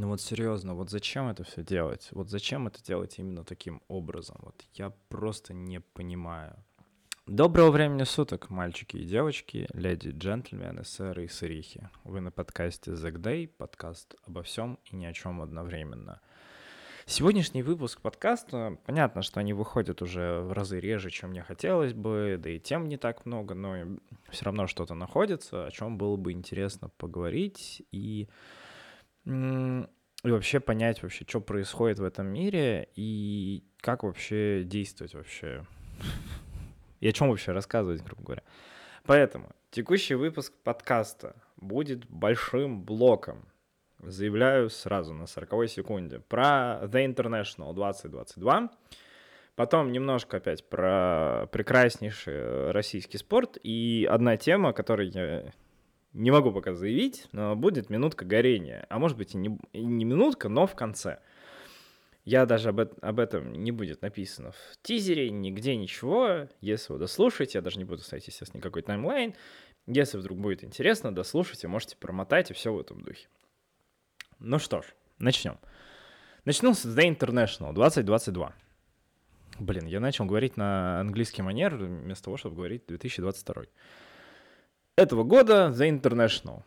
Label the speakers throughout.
Speaker 1: Ну вот серьезно, вот зачем это все делать? Вот зачем это делать именно таким образом? Вот я просто не понимаю. Доброго времени суток, мальчики и девочки, леди, джентльмены, сэры и сырихи. Вы на подкасте The Day, подкаст обо всем и ни о чем одновременно. Сегодняшний выпуск подкаста, понятно, что они выходят уже в разы реже, чем мне хотелось бы, да и тем не так много, но все равно что-то находится, о чем было бы интересно поговорить и, и вообще понять вообще, что происходит в этом мире и как вообще действовать вообще. И о чем вообще рассказывать, грубо говоря. Поэтому текущий выпуск подкаста будет большим блоком заявляю сразу на 40 секунде. Про The International 2022. Потом немножко опять про прекраснейший российский спорт. И одна тема, которую я не могу пока заявить, но будет минутка горения. А может быть и не, и не минутка, но в конце. Я даже об, об этом не будет написано в тизере, нигде ничего. Если вы дослушаете, я даже не буду ставить, естественно, никакой таймлайн. Если вдруг будет интересно, дослушайте, можете промотать и все в этом духе. Ну что ж, начнем. Начну с The International 2022. Блин, я начал говорить на английский манер вместо того, чтобы говорить 2022. Этого года The International.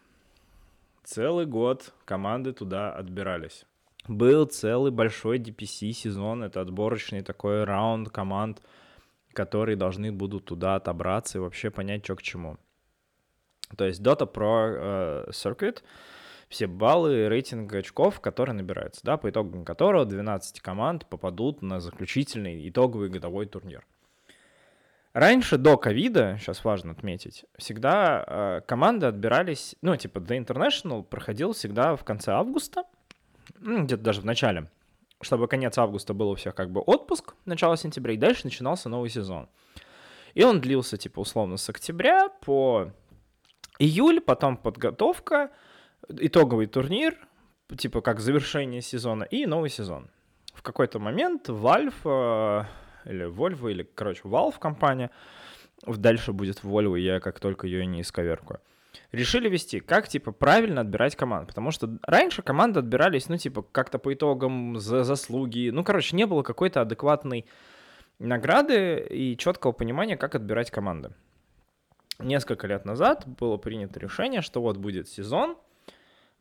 Speaker 1: Целый год команды туда отбирались. Был целый большой DPC сезон, это отборочный такой раунд команд, которые должны будут туда отобраться и вообще понять, что к чему. То есть Dota Pro uh, Circuit — все баллы рейтинга очков, которые набираются, да, по итогам которого 12 команд попадут на заключительный итоговый годовой турнир. Раньше, до ковида, сейчас важно отметить, всегда э, команды отбирались, ну, типа, The International проходил всегда в конце августа, ну, где-то даже в начале, чтобы конец августа был у всех как бы отпуск, начало сентября, и дальше начинался новый сезон. И он длился, типа, условно, с октября по июль, потом подготовка, итоговый турнир, типа как завершение сезона, и новый сезон. В какой-то момент Valve, э, или Volvo, или, короче, Valve компания, дальше будет Volvo, я как только ее не исковеркаю, решили вести, как, типа, правильно отбирать команд. Потому что раньше команды отбирались, ну, типа, как-то по итогам за заслуги. Ну, короче, не было какой-то адекватной награды и четкого понимания, как отбирать команды. Несколько лет назад было принято решение, что вот будет сезон —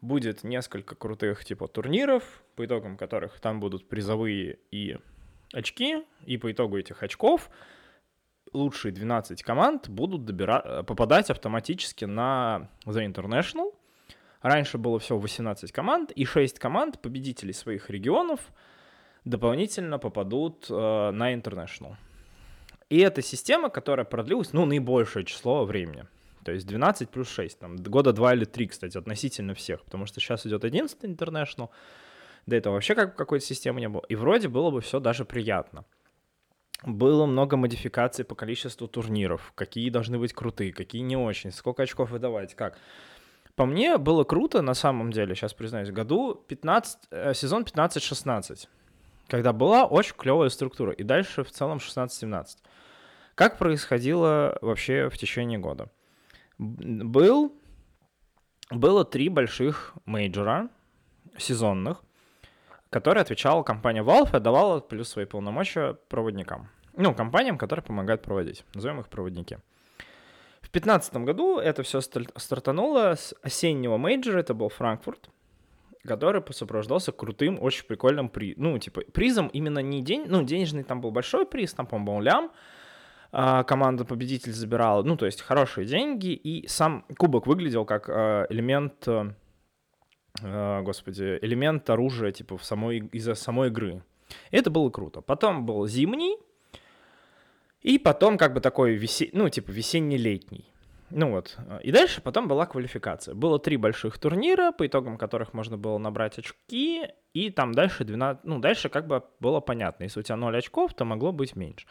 Speaker 1: будет несколько крутых типа турниров, по итогам которых там будут призовые и очки, и по итогу этих очков лучшие 12 команд будут добира... попадать автоматически на The International. Раньше было всего 18 команд, и 6 команд, победителей своих регионов, дополнительно попадут э, на International. И это система, которая продлилась, ну, наибольшее число времени. То есть 12 плюс 6, там, года 2 или 3, кстати, относительно всех, потому что сейчас идет 11 International, до этого вообще как, какой-то системы не было, и вроде было бы все даже приятно. Было много модификаций по количеству турниров, какие должны быть крутые, какие не очень, сколько очков выдавать, как. По мне было круто, на самом деле, сейчас признаюсь, году 15, э, сезон 15-16, когда была очень клевая структура, и дальше в целом 16-17. Как происходило вообще в течение года? был, было три больших мейджора сезонных, которые отвечала компания Valve и отдавала плюс свои полномочия проводникам. Ну, компаниям, которые помогают проводить. Назовем их проводники. В 2015 году это все стартануло с осеннего мейджора, это был Франкфурт, который сопровождался крутым, очень прикольным при... ну, типа, призом именно не день, ну, денежный там был большой приз, там, по-моему, лям, а, команда-победитель забирала. Ну, то есть хорошие деньги, и сам кубок выглядел как а, элемент, а, господи, элемент оружия, типа, в самой, из-за самой игры. И это было круто. Потом был зимний, и потом как бы такой, весе... ну, типа, весенне-летний. Ну вот. И дальше потом была квалификация. Было три больших турнира, по итогам которых можно было набрать очки, и там дальше 12... Ну, дальше как бы было понятно. Если у тебя 0 очков, то могло быть меньше.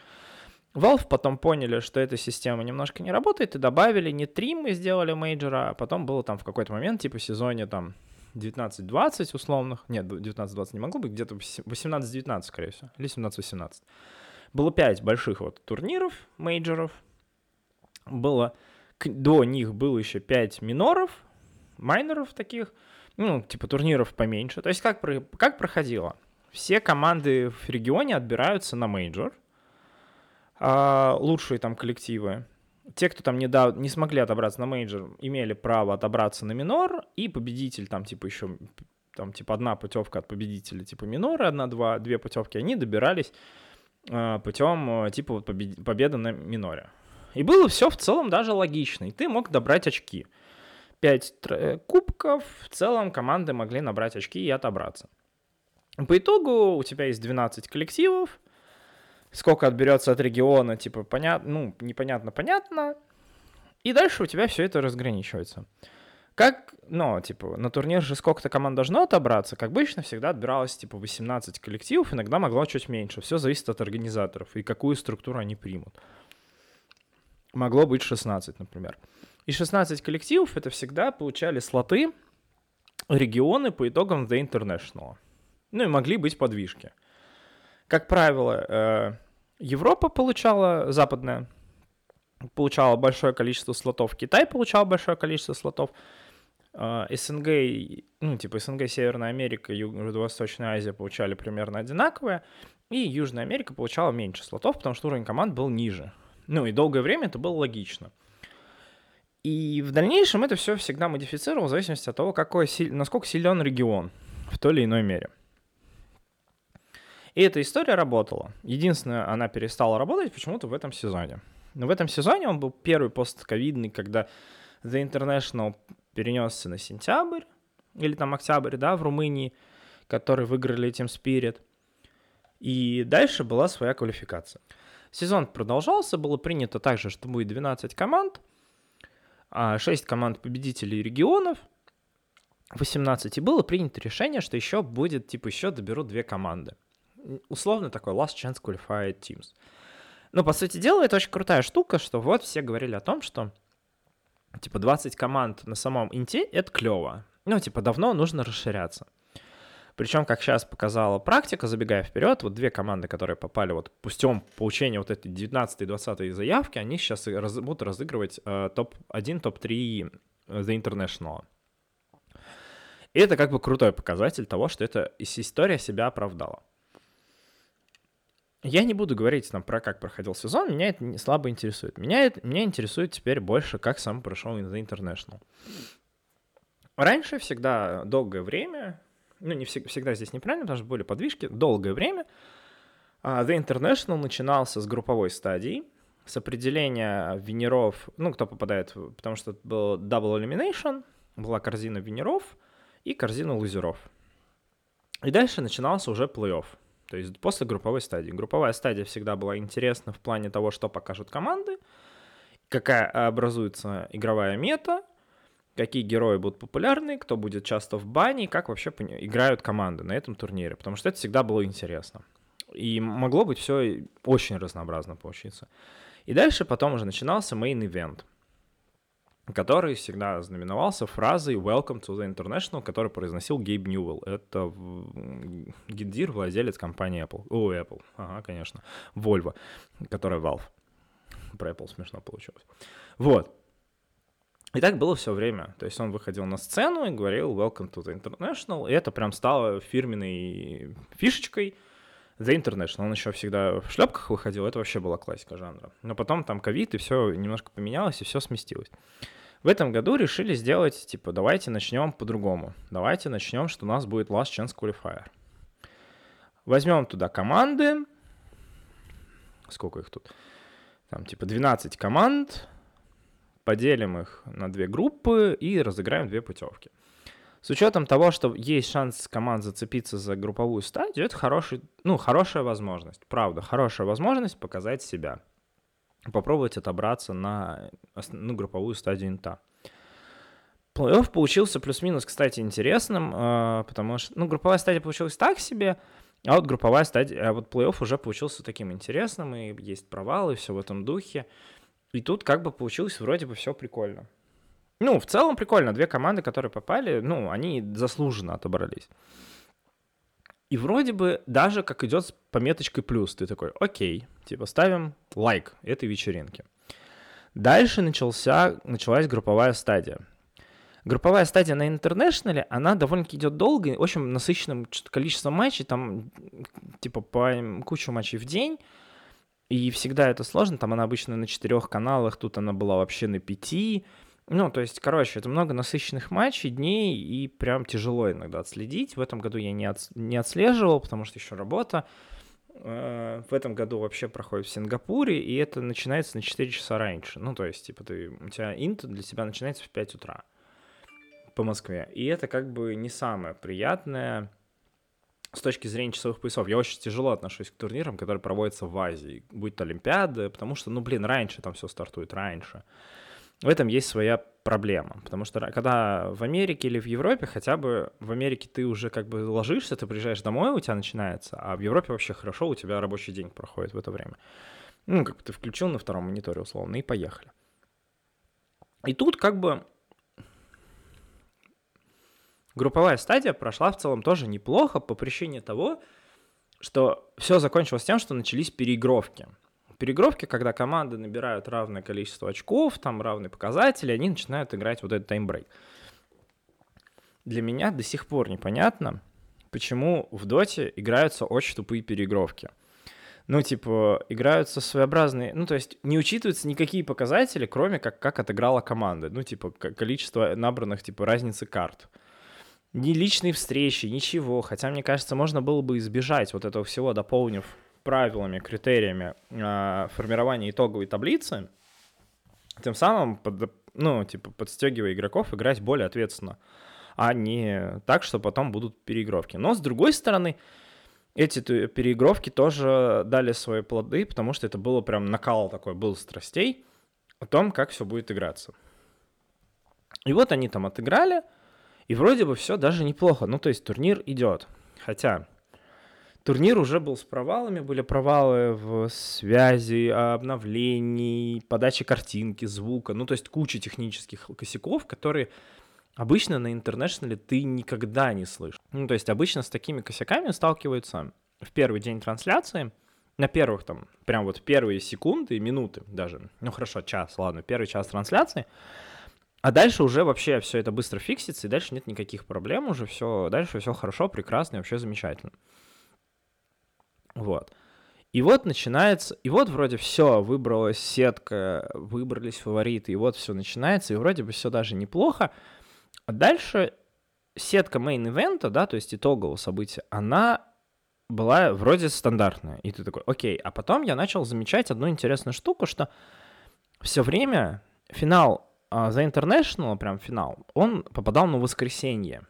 Speaker 1: Valve потом поняли, что эта система немножко не работает, и добавили не 3 мы сделали мейджора, а потом было там в какой-то момент, типа сезоне там 19-20 условных, нет, 19-20 не могло быть, где-то 18-19, скорее всего, или 17-18. Было 5 больших вот турниров, мейджоров, было, до них было еще 5 миноров, майнеров таких, ну, типа турниров поменьше. То есть как, как проходило? Все команды в регионе отбираются на мейджор, а, лучшие там коллективы. Те, кто там не, да, не смогли отобраться на мейджор, имели право отобраться на минор, и победитель там типа еще там типа одна путевка от победителя типа минора, одна-два, две путевки, они добирались э, путем э, типа вот побед... победы на миноре. И было все в целом даже логично, и ты мог добрать очки. Пять э, кубков, в целом команды могли набрать очки и отобраться. По итогу у тебя есть 12 коллективов, сколько отберется от региона, типа, понятно, ну, непонятно, понятно. И дальше у тебя все это разграничивается. Как, ну, типа, на турнир же сколько-то команд должно отобраться, как обычно, всегда отбиралось, типа, 18 коллективов, иногда могло чуть меньше. Все зависит от организаторов и какую структуру они примут. Могло быть 16, например. И 16 коллективов это всегда получали слоты регионы по итогам The International. Ну и могли быть подвижки. Как правило, э, Европа получала, западная, получала большое количество слотов, Китай получал большое количество слотов, э, СНГ, ну типа СНГ, Северная Америка, Юго-Восточная Азия получали примерно одинаковые, и Южная Америка получала меньше слотов, потому что уровень команд был ниже. Ну и долгое время это было логично. И в дальнейшем это все всегда модифицировало в зависимости от того, какой, насколько силен регион в той или иной мере. И эта история работала. Единственное, она перестала работать почему-то в этом сезоне. Но в этом сезоне он был первый постковидный, когда The International перенесся на сентябрь, или там октябрь, да, в Румынии, которые выиграли этим Spirit. И дальше была своя квалификация. Сезон продолжался, было принято также, что будет 12 команд, 6 а команд победителей регионов, 18, и было принято решение, что еще будет, типа, еще доберут две команды условно такой last chance qualified teams. Но, по сути дела, это очень крутая штука, что вот все говорили о том, что типа 20 команд на самом инте — это клево. Ну, типа, давно нужно расширяться. Причем, как сейчас показала практика, забегая вперед, вот две команды, которые попали вот путем получения вот этой 19 и 20 заявки, они сейчас раз, будут разыгрывать э, топ-1, топ-3 The International. И это как бы крутой показатель того, что эта история себя оправдала. Я не буду говорить там про как проходил сезон, меня это слабо интересует. Меня, это, меня интересует теперь больше, как сам прошел The International. Раньше всегда долгое время, ну не всегда, всегда здесь неправильно, потому что были подвижки, долгое время uh, The International начинался с групповой стадии, с определения винеров, ну кто попадает, потому что это был Double Elimination, была корзина винеров и корзина лузеров. И дальше начинался уже плей-офф. То есть после групповой стадии. Групповая стадия всегда была интересна в плане того, что покажут команды, какая образуется игровая мета, какие герои будут популярны, кто будет часто в бане, и как вообще играют команды на этом турнире, потому что это всегда было интересно. И могло быть все очень разнообразно получиться. И дальше потом уже начинался event — который всегда знаменовался фразой «Welcome to the International», который произносил Гейб Ньюэлл. Это гендир, владелец компании Apple. О, Apple, ага, конечно. Volvo, которая Valve. Про Apple смешно получилось. Вот. И так было все время. То есть он выходил на сцену и говорил «Welcome to the International», и это прям стало фирменной фишечкой The International. Он еще всегда в шлепках выходил, это вообще была классика жанра. Но потом там ковид, и все немножко поменялось, и все сместилось. В этом году решили сделать, типа, давайте начнем по-другому. Давайте начнем, что у нас будет Last Chance Qualifier. Возьмем туда команды. Сколько их тут? Там, типа, 12 команд. Поделим их на две группы и разыграем две путевки. С учетом того, что есть шанс команд зацепиться за групповую стадию, это хороший, ну, хорошая возможность. Правда, хорошая возможность показать себя попробовать отобраться на ну, групповую стадию инта. Плей-офф получился плюс-минус, кстати, интересным, э, потому что, ну, групповая стадия получилась так себе, а вот групповая стадия, а вот плей-офф уже получился таким интересным, и есть провалы, и все в этом духе. И тут как бы получилось вроде бы все прикольно. Ну, в целом прикольно. Две команды, которые попали, ну, они заслуженно отобрались. И вроде бы даже как идет с пометочкой плюс, ты такой, окей, типа ставим лайк этой вечеринке. Дальше начался, началась групповая стадия. групповая стадия на интернешнале, она довольно-таки идет долго, очень насыщенным количеством матчей, там типа по кучу матчей в день, и всегда это сложно, там она обычно на четырех каналах, тут она была вообще на пяти, ну, то есть, короче, это много насыщенных матчей, дней, и прям тяжело иногда отследить. В этом году я не, от, не отслеживал, потому что еще работа. Э, в этом году вообще проходит в Сингапуре, и это начинается на 4 часа раньше. Ну, то есть, типа, ты, у тебя инт для тебя начинается в 5 утра по Москве. И это как бы не самое приятное с точки зрения часовых поясов. Я очень тяжело отношусь к турнирам, которые проводятся в Азии, будь то Олимпиады, потому что, ну, блин, раньше там все стартует, раньше в этом есть своя проблема, потому что когда в Америке или в Европе, хотя бы в Америке ты уже как бы ложишься, ты приезжаешь домой, у тебя начинается, а в Европе вообще хорошо, у тебя рабочий день проходит в это время. Ну, как бы ты включил на втором мониторе условно и поехали. И тут как бы групповая стадия прошла в целом тоже неплохо по причине того, что все закончилось тем, что начались переигровки перегровке, когда команды набирают равное количество очков, там равные показатели, они начинают играть вот этот таймбрейк. Для меня до сих пор непонятно, почему в доте играются очень тупые переигровки. Ну, типа, играются своеобразные... Ну, то есть не учитываются никакие показатели, кроме как, как отыграла команда. Ну, типа, количество набранных, типа, разницы карт. Ни личные встречи, ничего. Хотя, мне кажется, можно было бы избежать вот этого всего, дополнив правилами, критериями э, формирования итоговой таблицы, тем самым, под, ну, типа, подстегивая игроков играть более ответственно, а не так, что потом будут переигровки. Но, с другой стороны, эти переигровки тоже дали свои плоды, потому что это было прям накал такой, был страстей о том, как все будет играться. И вот они там отыграли, и вроде бы все даже неплохо. Ну, то есть турнир идет. Хотя Турнир уже был с провалами, были провалы в связи, обновлении, подаче картинки, звука, ну то есть куча технических косяков, которые обычно на интернешнале ты никогда не слышишь. Ну то есть обычно с такими косяками сталкиваются в первый день трансляции, на первых там, прям вот первые секунды, минуты даже, ну хорошо, час, ладно, первый час трансляции, а дальше уже вообще все это быстро фиксится, и дальше нет никаких проблем уже, все, дальше все хорошо, прекрасно, вообще замечательно. Вот. И вот начинается, и вот вроде все, выбралась сетка, выбрались фавориты, и вот все начинается, и вроде бы все даже неплохо. А дальше сетка мейн-ивента, да, то есть итогового события, она была вроде стандартная. И ты такой, окей. А потом я начал замечать одну интересную штуку, что все время финал uh, The International, прям финал, он попадал на воскресенье.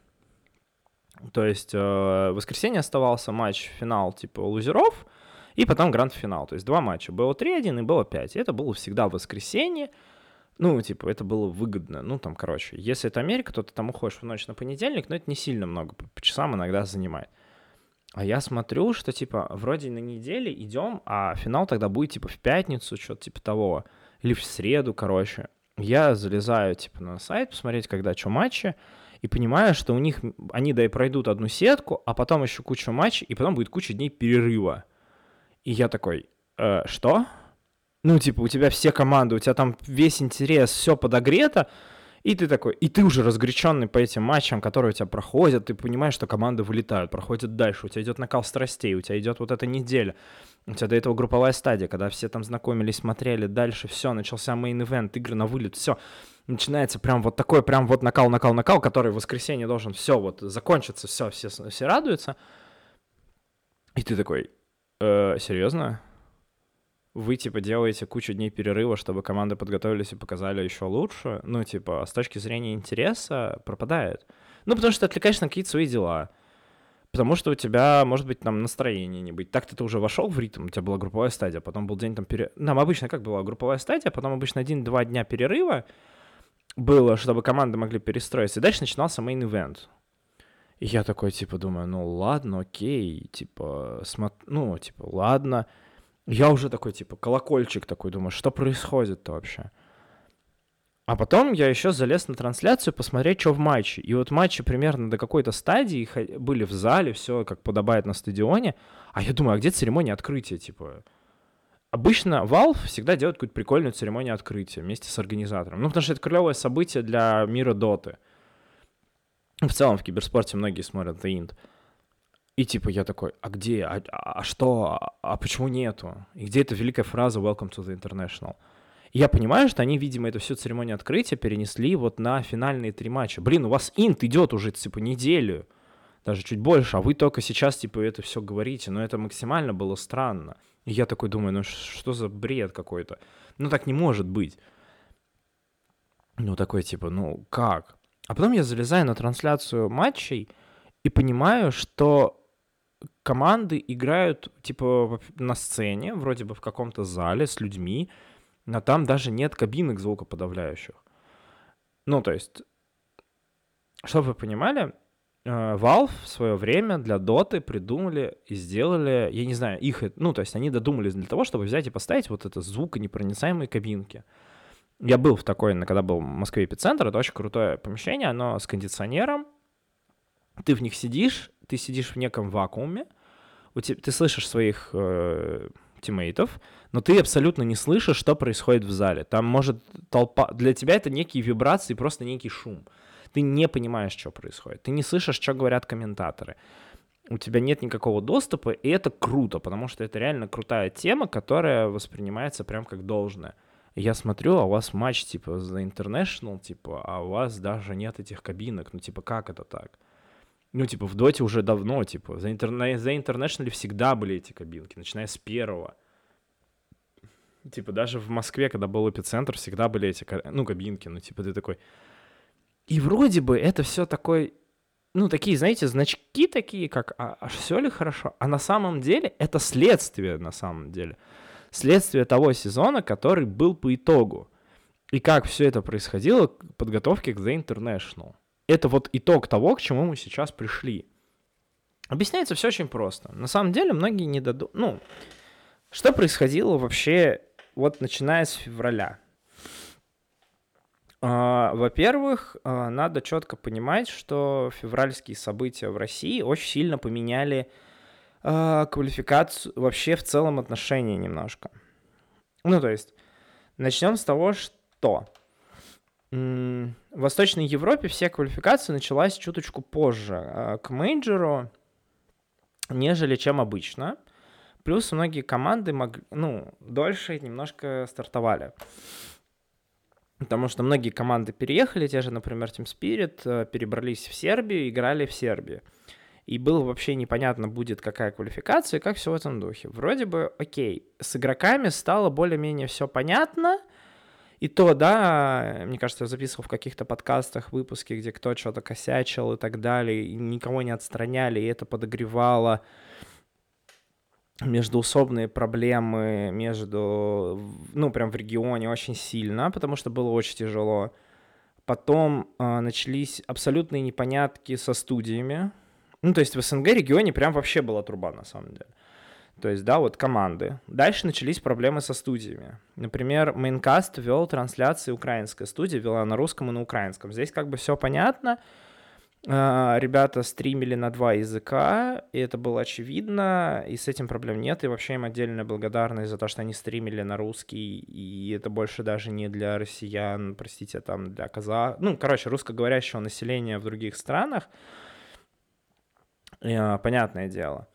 Speaker 1: То есть э, воскресенье оставался матч финал типа лузеров, и потом гранд-финал. То есть два матча. Было 3-1 и было 5. И это было всегда в воскресенье. Ну, типа, это было выгодно. Ну, там, короче, если это Америка, то ты там уходишь в ночь на понедельник, но это не сильно много, по часам иногда занимает. А я смотрю, что, типа, вроде на неделе идем, а финал тогда будет, типа, в пятницу, что-то типа того. Или в среду, короче. Я залезаю, типа, на сайт посмотреть, когда что матчи и понимаю, что у них, они да и пройдут одну сетку, а потом еще кучу матчей, и потом будет куча дней перерыва. И я такой, э, что? Ну, типа, у тебя все команды, у тебя там весь интерес, все подогрето, и ты такой, и ты уже разгоряченный по этим матчам, которые у тебя проходят, ты понимаешь, что команды вылетают, проходят дальше, у тебя идет накал страстей, у тебя идет вот эта неделя, у тебя до этого групповая стадия, когда все там знакомились, смотрели, дальше все, начался мейн-ивент, игры на вылет, все начинается прям вот такой прям вот накал, накал, накал, который в воскресенье должен все вот закончиться, все, все, все радуются. И ты такой, э, серьезно? Вы, типа, делаете кучу дней перерыва, чтобы команды подготовились и показали еще лучше? Ну, типа, с точки зрения интереса пропадает. Ну, потому что ты отвлекаешься на какие-то свои дела. Потому что у тебя, может быть, там настроение не быть. Так ты уже вошел в ритм, у тебя была групповая стадия, потом был день там пере... Нам обычно как была групповая стадия, потом обычно один-два дня перерыва, было, чтобы команды могли перестроиться. И дальше начинался мейн-ивент. И я такой, типа, думаю, ну ладно, окей, типа, смо... ну, типа, ладно. Я уже такой, типа, колокольчик такой, думаю, что происходит-то вообще? А потом я еще залез на трансляцию посмотреть, что в матче. И вот матчи примерно до какой-то стадии были в зале, все как подобает на стадионе. А я думаю, а где церемония открытия, типа? Обычно Valve всегда делает какую-то прикольную церемонию открытия вместе с организатором. Ну, потому что это клевое событие для мира доты. В целом в киберспорте многие смотрят The Int. И типа я такой, а где, а, а что, а, а почему нету? И где эта великая фраза «Welcome to the International»? И я понимаю, что они, видимо, эту всю церемонию открытия перенесли вот на финальные три матча. Блин, у вас инт идет уже, типа, неделю, даже чуть больше, а вы только сейчас, типа, это все говорите. Но это максимально было странно. И я такой думаю, ну что за бред какой-то? Ну так не может быть. Ну такой, типа, ну как? А потом я залезаю на трансляцию матчей и понимаю, что команды играют, типа, на сцене, вроде бы в каком-то зале с людьми, но там даже нет кабинок звукоподавляющих. Ну, то есть, чтобы вы понимали, Valve в свое время для Dota придумали и сделали, я не знаю, их, ну, то есть они додумались для того, чтобы взять и поставить вот это звуконепроницаемые кабинки. Я был в такой, когда был в Москве эпицентр, это очень крутое помещение, оно с кондиционером, ты в них сидишь, ты сидишь в неком вакууме, у тебя, ты слышишь своих э, тиммейтов, но ты абсолютно не слышишь, что происходит в зале. Там может толпа... Для тебя это некие вибрации, просто некий шум. Ты не понимаешь, что происходит. Ты не слышишь, что говорят комментаторы. У тебя нет никакого доступа, и это круто, потому что это реально крутая тема, которая воспринимается прям как должное. я смотрю, а у вас матч типа за International, типа, а у вас даже нет этих кабинок. Ну, типа, как это так? Ну, типа, в Доте уже давно, типа, за, интер... за International всегда были эти кабинки, начиная с первого. Типа, даже в Москве, когда был эпицентр, всегда были эти, ну, кабинки, ну, типа, ты такой... И вроде бы это все такой, ну, такие, знаете, значки такие, как, а, а все ли хорошо? А на самом деле это следствие, на самом деле. Следствие того сезона, который был по итогу. И как все это происходило к подготовке к The International. Это вот итог того, к чему мы сейчас пришли. Объясняется все очень просто. На самом деле многие не дадут... Ну, что происходило вообще вот начиная с февраля? Uh, во-первых, uh, надо четко понимать, что февральские события в России очень сильно поменяли uh, квалификацию, вообще в целом отношения немножко. Ну, то есть, начнем с того, что в Восточной Европе вся квалификация началась чуточку позже к мейджору, нежели чем обычно. Плюс многие команды могли, ну, дольше немножко стартовали. Потому что многие команды переехали, те же, например, Team Spirit, э, перебрались в Сербию, играли в Сербии. И было вообще непонятно, будет какая квалификация как все в этом духе. Вроде бы, окей, с игроками стало более-менее все понятно. И то, да, мне кажется, я записывал в каких-то подкастах выпуски, где кто что-то косячил и так далее, и никого не отстраняли, и это подогревало междуусобные проблемы между, ну, прям в регионе очень сильно, потому что было очень тяжело. Потом э, начались абсолютные непонятки со студиями. Ну, то есть в СНГ регионе прям вообще была труба, на самом деле. То есть, да, вот команды. Дальше начались проблемы со студиями. Например, Maincast вел трансляции украинской студии, вела на русском и на украинском. Здесь как бы все понятно, ребята стримили на два языка, и это было очевидно, и с этим проблем нет, и вообще им отдельная благодарность за то, что они стримили на русский, и это больше даже не для россиян, простите, а там для казах, ну, короче, русскоговорящего населения в других странах, а, понятное дело.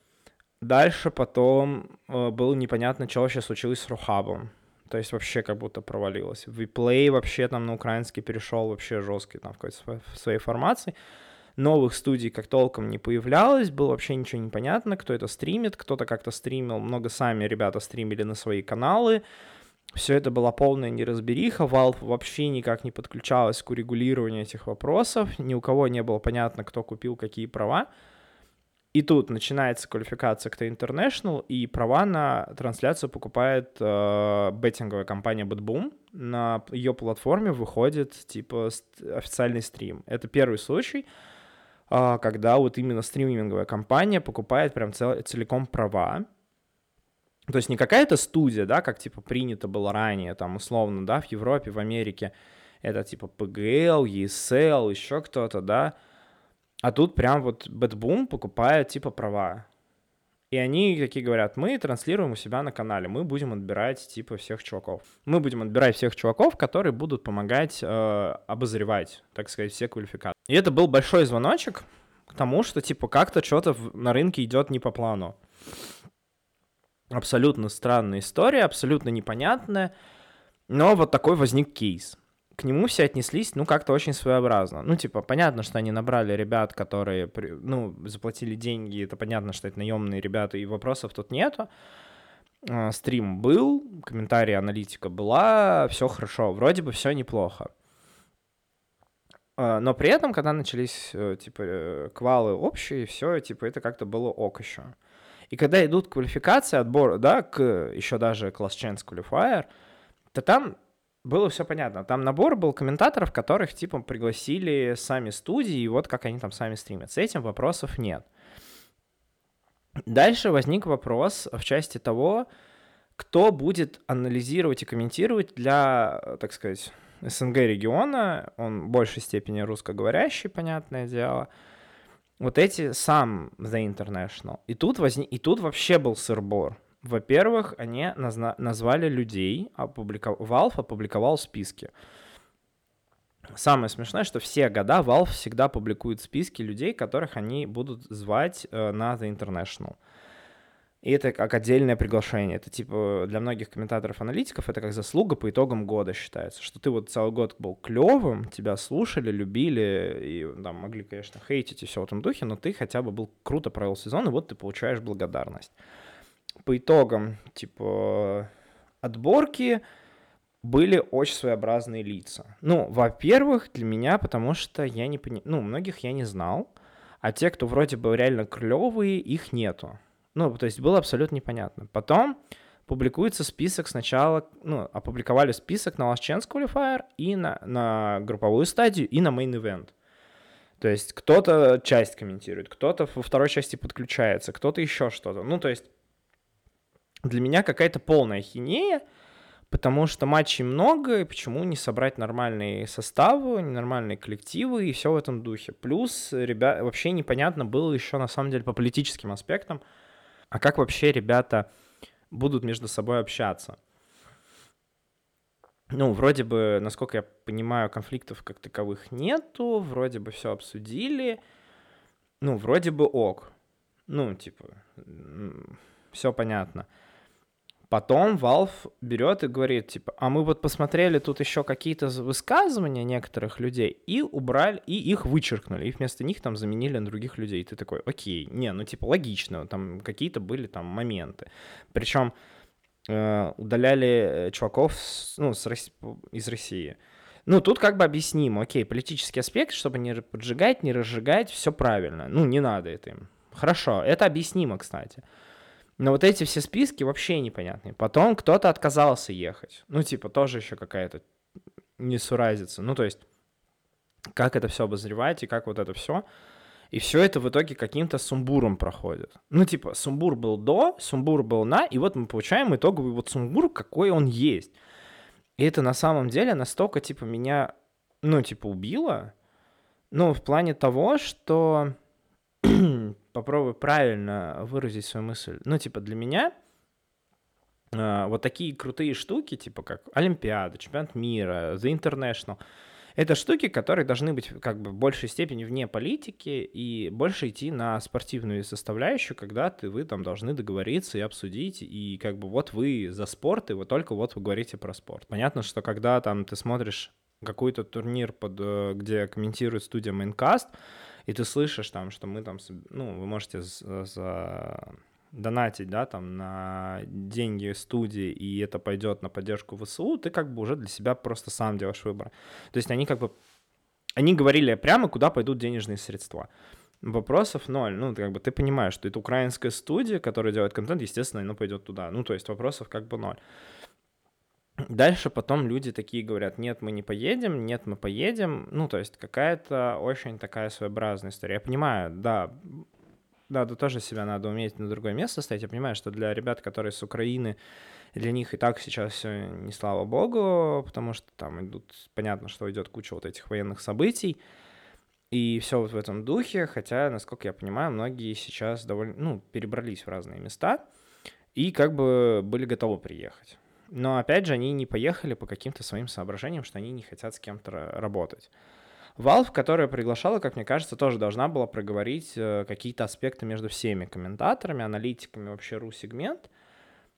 Speaker 1: Дальше потом было непонятно, что вообще случилось с Рухабом. То есть вообще как будто провалилось. Виплей вообще там на украинский перешел вообще жесткий там в какой-то своей формации новых студий как толком не появлялось, было вообще ничего не понятно, кто это стримит, кто-то как-то стримил, много сами ребята стримили на свои каналы, все это была полная неразбериха, Valve вообще никак не подключалась к урегулированию этих вопросов, ни у кого не было понятно, кто купил какие права. И тут начинается квалификация к International, и права на трансляцию покупает э, беттинговая компания BetBoom. На ее платформе выходит типа официальный стрим. Это первый случай. А, когда вот именно стриминговая компания покупает прям цел, целиком права. То есть не какая-то студия, да, как типа принято было ранее, там условно, да, в Европе, в Америке, это типа PGL, ESL, еще кто-то, да, а тут прям вот Boom покупает типа права. И они такие говорят, мы транслируем у себя на канале, мы будем отбирать типа всех чуваков. Мы будем отбирать всех чуваков, которые будут помогать э, обозревать, так сказать, все квалификации. И это был большой звоночек к тому, что типа как-то что-то на рынке идет не по плану. Абсолютно странная история, абсолютно непонятная. Но вот такой возник кейс к нему все отнеслись, ну, как-то очень своеобразно. Ну, типа, понятно, что они набрали ребят, которые, ну, заплатили деньги, это понятно, что это наемные ребята, и вопросов тут нету. А, стрим был, комментарии аналитика была, все хорошо, вроде бы все неплохо. А, но при этом, когда начались, э, типа, э, квалы общие, все, типа, это как-то было ок еще. И когда идут квалификации, отбор, да, к еще даже Class Chance Qualifier, то там было все понятно. Там набор был комментаторов, которых, типа, пригласили сами студии, и вот как они там сами стримят. С этим вопросов нет. Дальше возник вопрос в части того, кто будет анализировать и комментировать для, так сказать, СНГ региона, он в большей степени русскоговорящий, понятное дело, вот эти сам The International. И тут, возник, и тут вообще был сырбор. Во-первых, они назна- назвали людей, опубликов... Valve опубликовал списки. Самое смешное, что все года Valve всегда публикует списки людей, которых они будут звать э, на The International. И это как отдельное приглашение. Это типа для многих комментаторов-аналитиков это как заслуга по итогам года считается. Что ты вот целый год был клевым, тебя слушали, любили и там могли, конечно, хейтить и все в этом духе, но ты хотя бы был круто провел сезон, и вот ты получаешь благодарность по итогам, типа, отборки были очень своеобразные лица. Ну, во-первых, для меня, потому что я не понимаю, ну, многих я не знал, а те, кто вроде бы реально клевые, их нету. Ну, то есть было абсолютно непонятно. Потом публикуется список сначала, ну, опубликовали список на Last Chance Qualifier и на, на групповую стадию, и на Main Event. То есть кто-то часть комментирует, кто-то во второй части подключается, кто-то еще что-то. Ну, то есть для меня какая-то полная хинея, потому что матчей много, и почему не собрать нормальные составы, нормальные коллективы и все в этом духе. Плюс, ребят, вообще непонятно было еще на самом деле по политическим аспектам, а как вообще ребята будут между собой общаться. Ну, вроде бы, насколько я понимаю, конфликтов как таковых нету, вроде бы все обсудили, ну, вроде бы ок. Ну, типа, все понятно. Потом Valve берет и говорит, типа, а мы вот посмотрели тут еще какие-то высказывания некоторых людей и убрали, и их вычеркнули, и вместо них там заменили на других людей. И ты такой, окей, не, ну типа логично, там какие-то были там моменты. Причем э, удаляли чуваков с, ну, с, из России. Ну, тут как бы объяснимо, окей, политический аспект, чтобы не поджигать, не разжигать, все правильно. Ну, не надо это им. Хорошо, это объяснимо, кстати. Но вот эти все списки вообще непонятные. Потом кто-то отказался ехать. Ну, типа, тоже еще какая-то несуразица. Ну, то есть, как это все обозревать и как вот это все. И все это в итоге каким-то сумбуром проходит. Ну, типа, сумбур был до, сумбур был на, и вот мы получаем итоговый вот сумбур, какой он есть. И это на самом деле настолько, типа, меня, ну, типа, убило. Ну, в плане того, что попробую правильно выразить свою мысль. Ну, типа, для меня э, вот такие крутые штуки, типа как Олимпиада, Чемпионат мира, The International, это штуки, которые должны быть как бы в большей степени вне политики и больше идти на спортивную составляющую, когда ты, вы там должны договориться и обсудить, и как бы вот вы за спорт, и вот только вот вы говорите про спорт. Понятно, что когда там ты смотришь какой-то турнир, под, э, где комментирует студия Майнкаст, и ты слышишь там, что мы там, ну, вы можете за, за донатить, да, там на деньги студии, и это пойдет на поддержку ВСУ, ты как бы уже для себя просто сам делаешь выбор. То есть они как бы, они говорили прямо, куда пойдут денежные средства. Вопросов ноль. Ну, как бы ты понимаешь, что это украинская студия, которая делает контент, естественно, оно пойдет туда. Ну, то есть вопросов как бы ноль. Дальше потом люди такие говорят, нет, мы не поедем, нет, мы поедем. Ну, то есть какая-то очень такая своеобразная история. Я понимаю, да, да, да, тоже себя надо уметь на другое место ставить. Я понимаю, что для ребят, которые с Украины, для них и так сейчас все не слава богу, потому что там идут, понятно, что идет куча вот этих военных событий. И все вот в этом духе, хотя, насколько я понимаю, многие сейчас довольно, ну, перебрались в разные места и как бы были готовы приехать. Но опять же, они не поехали по каким-то своим соображениям, что они не хотят с кем-то работать. Valve, которая приглашала, как мне кажется, тоже должна была проговорить э, какие-то аспекты между всеми комментаторами, аналитиками, вообще ру-сегмент,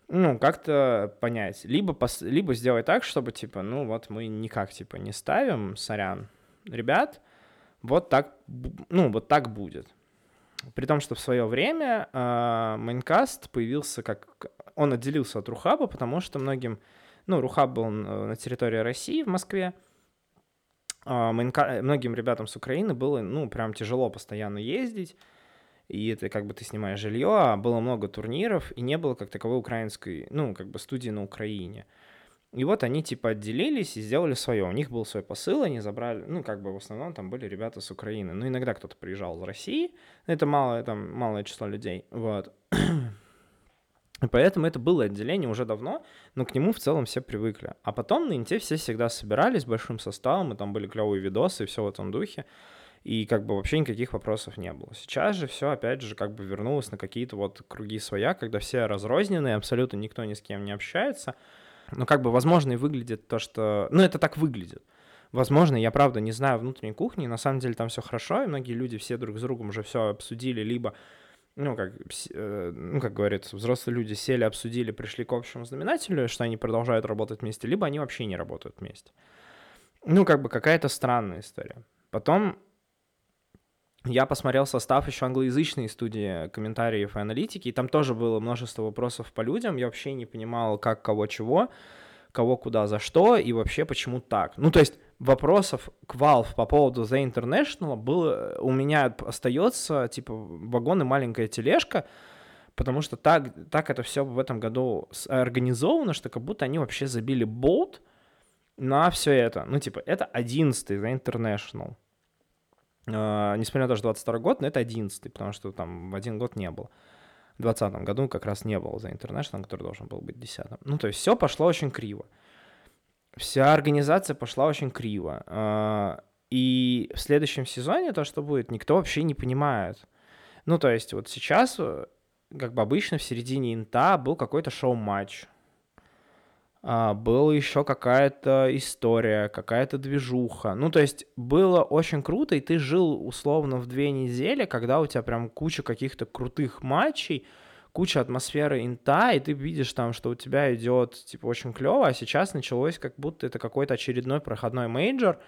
Speaker 1: ну, как-то понять. Либо, пос... либо сделать так, чтобы, типа, ну, вот мы никак, типа, не ставим, сорян, ребят, вот так, ну, вот так будет. При том, что в свое время э, Майнкаст появился как... Он отделился от Рухаба, потому что многим... Ну, Рухаб был на территории России, в Москве. Э, Майнка... Многим ребятам с Украины было, ну, прям тяжело постоянно ездить. И это как бы ты снимаешь жилье, а было много турниров, и не было как таковой украинской, ну, как бы студии на Украине. И вот они типа отделились и сделали свое. У них был свой посыл, они забрали, ну, как бы в основном там были ребята с Украины. Ну, иногда кто-то приезжал из России, это малое, там, малое число людей, вот. И поэтому это было отделение уже давно, но к нему в целом все привыкли. А потом на Инте все всегда собирались большим составом, и там были клевые видосы и все в этом духе. И как бы вообще никаких вопросов не было. Сейчас же все, опять же, как бы вернулось на какие-то вот круги своя, когда все разрозненные, абсолютно никто ни с кем не общается. Но как бы, возможно, и выглядит то, что... Ну, это так выглядит. Возможно, я правда не знаю внутренней кухни, на самом деле там все хорошо, и многие люди все друг с другом уже все обсудили, либо, ну, как, э, ну, как говорится, взрослые люди сели, обсудили, пришли к общему знаменателю, что они продолжают работать вместе, либо они вообще не работают вместе. Ну, как бы какая-то странная история. Потом я посмотрел состав еще англоязычной студии комментариев и аналитики, и там тоже было множество вопросов по людям. Я вообще не понимал, как, кого, чего, кого, куда, за что, и вообще почему так. Ну, то есть вопросов к Valve по поводу The International было, у меня остается, типа, вагон и маленькая тележка, потому что так, так это все в этом году организовано, что как будто они вообще забили болт на все это. Ну, типа, это 11 The International. Uh, несмотря на то, что 22 год, но это 11 потому что там в один год не было. В 2020 году как раз не было за International, который должен был быть 10 Ну, то есть все пошло очень криво. Вся организация пошла очень криво. Uh, и в следующем сезоне то, что будет, никто вообще не понимает. Ну, то есть вот сейчас, э, как бы обычно, в середине инта был какой-то шоу-матч а, была еще какая-то история, какая-то движуха. Ну, то есть было очень круто, и ты жил условно в две недели, когда у тебя прям куча каких-то крутых матчей, куча атмосферы инта, и ты видишь там, что у тебя идет, типа, очень клево, а сейчас началось как будто это какой-то очередной проходной мейджор,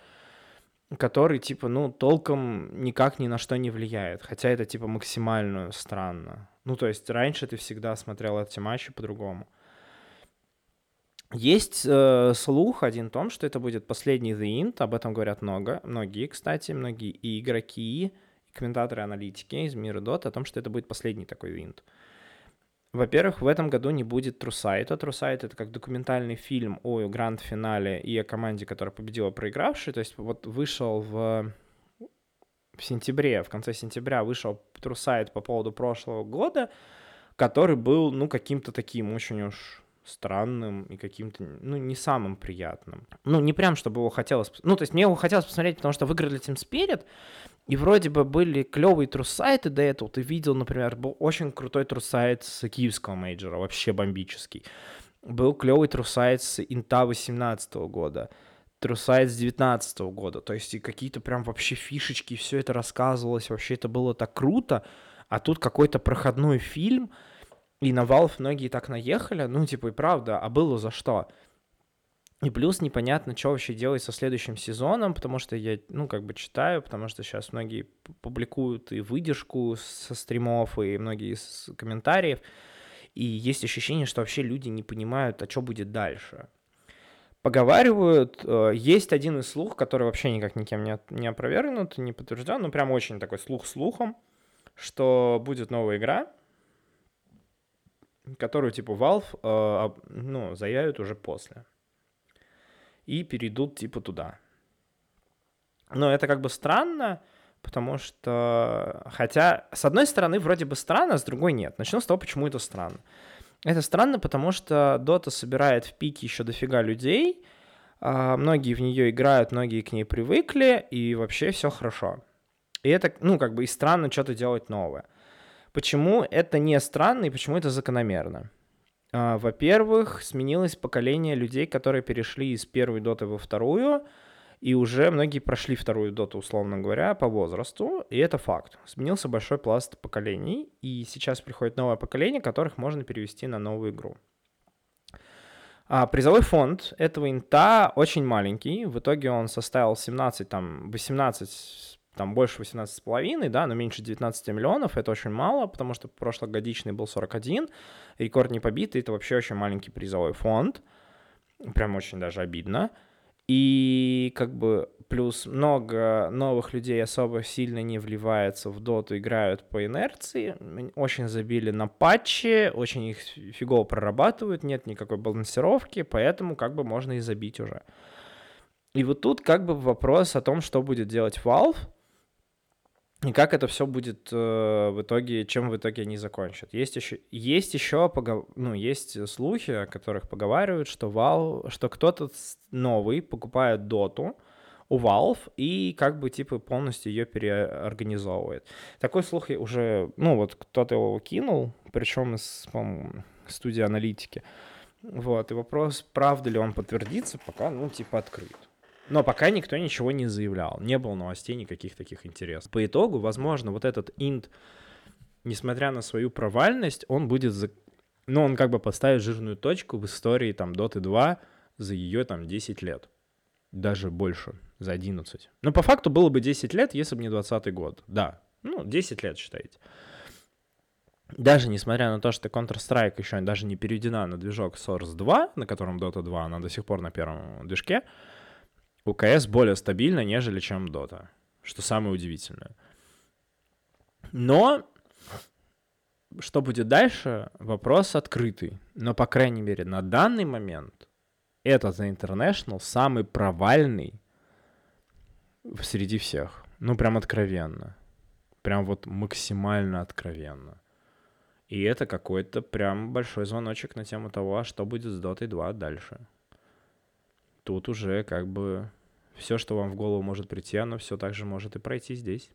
Speaker 1: который, типа, ну, толком никак ни на что не влияет, хотя это, типа, максимально странно. Ну, то есть раньше ты всегда смотрел эти матчи по-другому. Есть э, слух один о том, что это будет последний The Int, об этом говорят много, многие, кстати, многие и игроки, и комментаторы, аналитики из мира Dota о том, что это будет последний такой The Int. Во-первых, в этом году не будет Трусайта. Трусайт — это как документальный фильм о гранд-финале и о команде, которая победила проигравшей. То есть вот вышел в, в сентябре, в конце сентября вышел Трусайт по поводу прошлого года, который был, ну, каким-то таким очень уж странным и каким-то, ну, не самым приятным. Ну, не прям, чтобы его хотелось... Ну, то есть мне его хотелось посмотреть, потому что выиграли Team Spirit, и вроде бы были клевые True Sight ы до этого. Ты видел, например, был очень крутой True Sight с киевского мейджора, вообще бомбический. Был клевый True Sight с Инта 18 года True Sight с 19 года. То есть и какие-то прям вообще фишечки, все это рассказывалось, вообще это было так круто. А тут какой-то проходной фильм — и на Valve многие так наехали, ну, типа, и правда, а было за что? И плюс непонятно, что вообще делать со следующим сезоном, потому что я, ну, как бы читаю, потому что сейчас многие публикуют и выдержку со стримов, и многие из комментариев, и есть ощущение, что вообще люди не понимают, а что будет дальше. Поговаривают, э, есть один из слух, который вообще никак никем не, опровергнут, не подтвержден, ну, прям очень такой слух слухом, что будет новая игра, которую типа Valve, э, ну, заявят уже после. И перейдут типа туда. Но это как бы странно, потому что, хотя, с одной стороны, вроде бы странно, а с другой нет. Начну с того, почему это странно. Это странно, потому что Dota собирает в пике еще дофига людей, а многие в нее играют, многие к ней привыкли, и вообще все хорошо. И это, ну, как бы и странно что-то делать новое. Почему это не странно и почему это закономерно? А, во-первых, сменилось поколение людей, которые перешли из первой доты во вторую, и уже многие прошли вторую доту, условно говоря, по возрасту, и это факт. Сменился большой пласт поколений, и сейчас приходит новое поколение, которых можно перевести на новую игру. А призовой фонд этого инта очень маленький. В итоге он составил 17, там, 18, там больше 18,5, да, но меньше 19 миллионов. Это очень мало, потому что прошлогодичный был 41. Рекорд не побитый. Это вообще очень маленький призовой фонд. Прям очень даже обидно. И как бы плюс много новых людей особо сильно не вливается в доту, играют по инерции, очень забили на патчи, очень их фигово прорабатывают, нет никакой балансировки, поэтому как бы можно и забить уже. И вот тут как бы вопрос о том, что будет делать Valve, и как это все будет э, в итоге, чем в итоге они закончат. Есть еще, есть еще погов... ну, есть слухи, о которых поговаривают, что Valve, что кто-то новый покупает доту у Valve и как бы типа полностью ее переорганизовывает. Такой слух уже, ну вот кто-то его кинул, причем из, студии аналитики. Вот, и вопрос, правда ли он подтвердится, пока, ну, типа, открыт. Но пока никто ничего не заявлял. Не было новостей никаких таких интересов. По итогу, возможно, вот этот инт, несмотря на свою провальность, он будет... За... Ну, он как бы поставит жирную точку в истории там Dota 2 за ее там 10 лет. Даже больше, за 11. Но по факту было бы 10 лет, если бы не 20 год. Да, ну, 10 лет, считайте. Даже несмотря на то, что Counter-Strike еще даже не переведена на движок Source 2, на котором Dota 2, она до сих пор на первом движке, КС более стабильно, нежели чем Dota, что самое удивительное. Но что будет дальше, вопрос открытый. Но, по крайней мере, на данный момент этот International самый провальный среди всех. Ну, прям откровенно. Прям вот максимально откровенно. И это какой-то прям большой звоночек на тему того, а что будет с Dota 2 дальше тут уже как бы все, что вам в голову может прийти, оно все так же может и пройти здесь.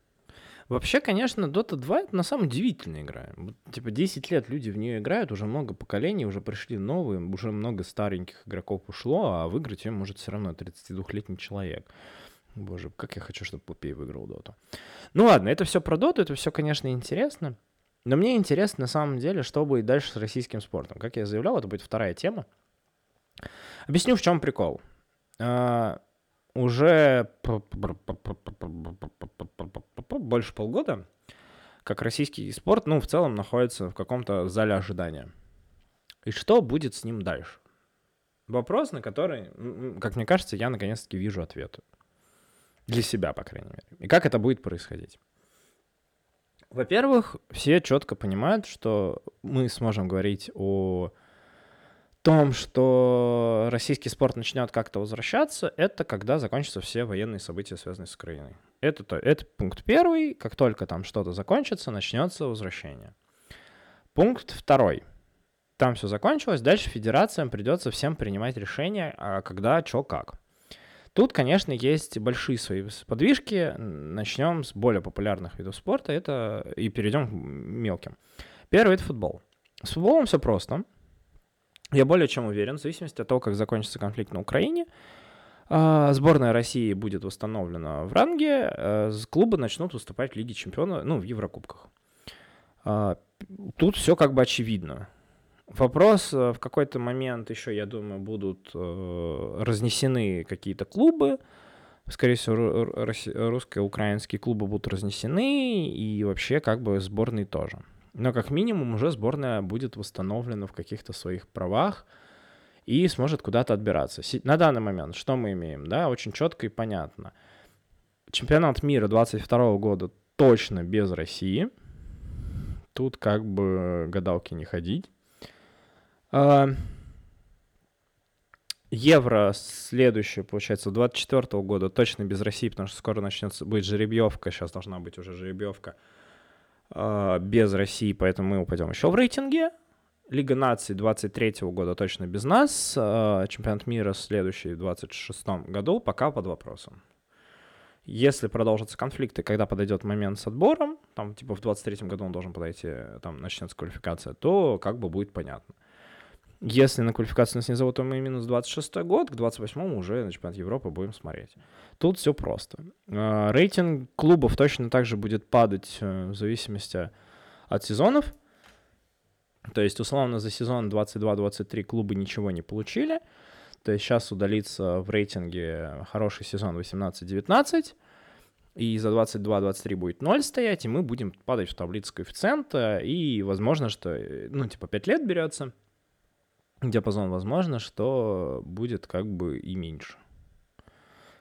Speaker 1: Вообще, конечно, Dota 2 это на самом удивительная игра. Типа 10 лет люди в нее играют, уже много поколений, уже пришли новые, уже много стареньких игроков ушло, а выиграть ее может все равно 32-летний человек. Боже, как я хочу, чтобы Пупей выиграл Доту. Ну ладно, это все про Доту, это все, конечно, интересно. Но мне интересно на самом деле, что будет дальше с российским спортом. Как я заявлял, это будет вторая тема. Объясню, в чем прикол. А, уже больше полгода, как российский спорт, ну, в целом находится в каком-то зале ожидания. И что будет с ним дальше? Вопрос, на который, как мне кажется, я наконец-таки вижу ответы. Для себя, по крайней мере. И как это будет происходить? Во-первых, все четко понимают, что мы сможем говорить о том, что российский спорт начнет как-то возвращаться, это когда закончатся все военные события, связанные с Украиной. Это, то, это пункт первый. Как только там что-то закончится, начнется возвращение. Пункт второй. Там все закончилось, дальше федерациям придется всем принимать решения, а когда, что, как. Тут, конечно, есть большие свои подвижки. Начнем с более популярных видов спорта это и перейдем к мелким. Первый — это футбол. С футболом все просто. Я более чем уверен, в зависимости от того, как закончится конфликт на Украине, а, сборная России будет восстановлена в ранге, а, клубы начнут выступать в Лиге Чемпионов, ну, в Еврокубках. А, тут все как бы очевидно. Вопрос, в какой-то момент еще, я думаю, будут разнесены какие-то клубы, скорее всего, русско-украинские клубы будут разнесены, и вообще как бы сборные тоже. Но как минимум уже сборная будет восстановлена в каких-то своих правах и сможет куда-то отбираться. На данный момент что мы имеем? Да, очень четко и понятно. Чемпионат мира 22 года точно без России. Тут как бы гадалки не ходить. А, Евро следующее, получается, 24 года точно без России, потому что скоро начнется, будет жеребьевка, сейчас должна быть уже жеребьевка без России, поэтому мы упадем еще в рейтинге. Лига наций 23 года точно без нас. Э, чемпионат мира следующий в 26 году пока под вопросом. Если продолжатся конфликты, когда подойдет момент с отбором, там, типа, в 23 году он должен подойти, там, начнется квалификация, то как бы будет понятно. Если на квалификацию нас не зовут, то мы минус 26 год, к 28 уже на чемпионат Европы будем смотреть. Тут все просто. А, рейтинг клубов точно так же будет падать э, в зависимости от сезонов. То есть, условно, за сезон 22-23 клубы ничего не получили. То есть сейчас удалится в рейтинге хороший сезон 18-19, и за 22-23 будет 0 стоять, и мы будем падать в таблицу коэффициента, и возможно, что, э, ну, типа 5 лет берется, диапазон, возможно, что будет как бы и меньше.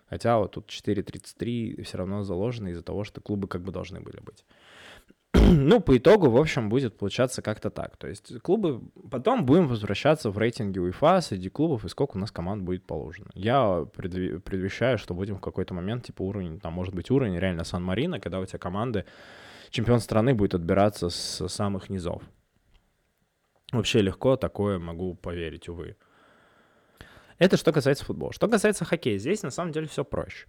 Speaker 1: Хотя вот тут 4.33 все равно заложено из-за того, что клубы как бы должны были быть. ну, по итогу, в общем, будет получаться как-то так. То есть клубы... Потом будем возвращаться в рейтинге УЕФА среди клубов, и сколько у нас команд будет положено. Я предви... предвещаю, что будем в какой-то момент, типа уровень, там может быть уровень реально Сан-Марина, когда у тебя команды, чемпион страны будет отбираться с самых низов. Вообще легко такое могу поверить, увы. Это что касается футбола. Что касается хоккея, здесь на самом деле все проще.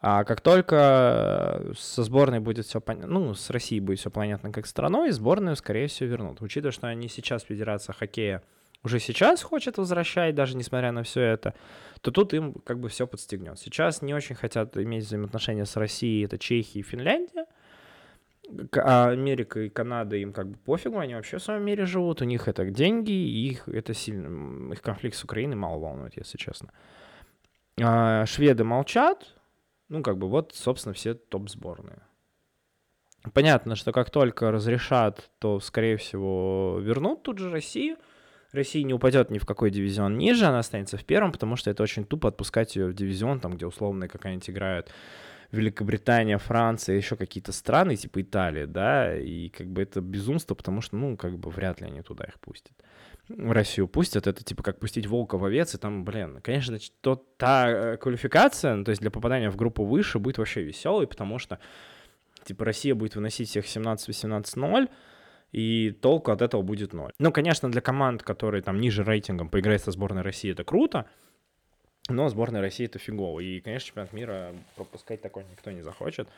Speaker 1: А как только со сборной будет все понятно, ну, с Россией будет все понятно как страной, сборную, скорее всего, вернут. Учитывая, что они сейчас, Федерация хоккея, уже сейчас хочет возвращать, даже несмотря на все это, то тут им как бы все подстегнет. Сейчас не очень хотят иметь взаимоотношения с Россией, это Чехия и Финляндия. А Америка и Канада им как бы пофигу, они вообще в своем мире живут, у них это деньги, их это сильно, их конфликт с Украиной мало волнует, если честно. А шведы молчат, ну, как бы вот, собственно, все топ-сборные. Понятно, что как только разрешат, то, скорее всего, вернут тут же Россию. Россия не упадет ни в какой дивизион ниже, она останется в первом, потому что это очень тупо отпускать ее в дивизион, там, где условно какая-нибудь играет Великобритания, Франция, еще какие-то страны, типа Италия, да, и как бы это безумство, потому что, ну, как бы вряд ли они туда их пустят. Россию пустят, это типа как пустить волка в овец, и там, блин, конечно, то, та э, квалификация, ну, то есть для попадания в группу выше будет вообще веселой, потому что, типа, Россия будет выносить всех 17-18-0, и толку от этого будет ноль. Ну, конечно, для команд, которые там ниже рейтингом поиграть со сборной России, это круто, но сборная России это фигово. И, конечно, чемпионат мира пропускать такой никто не захочет.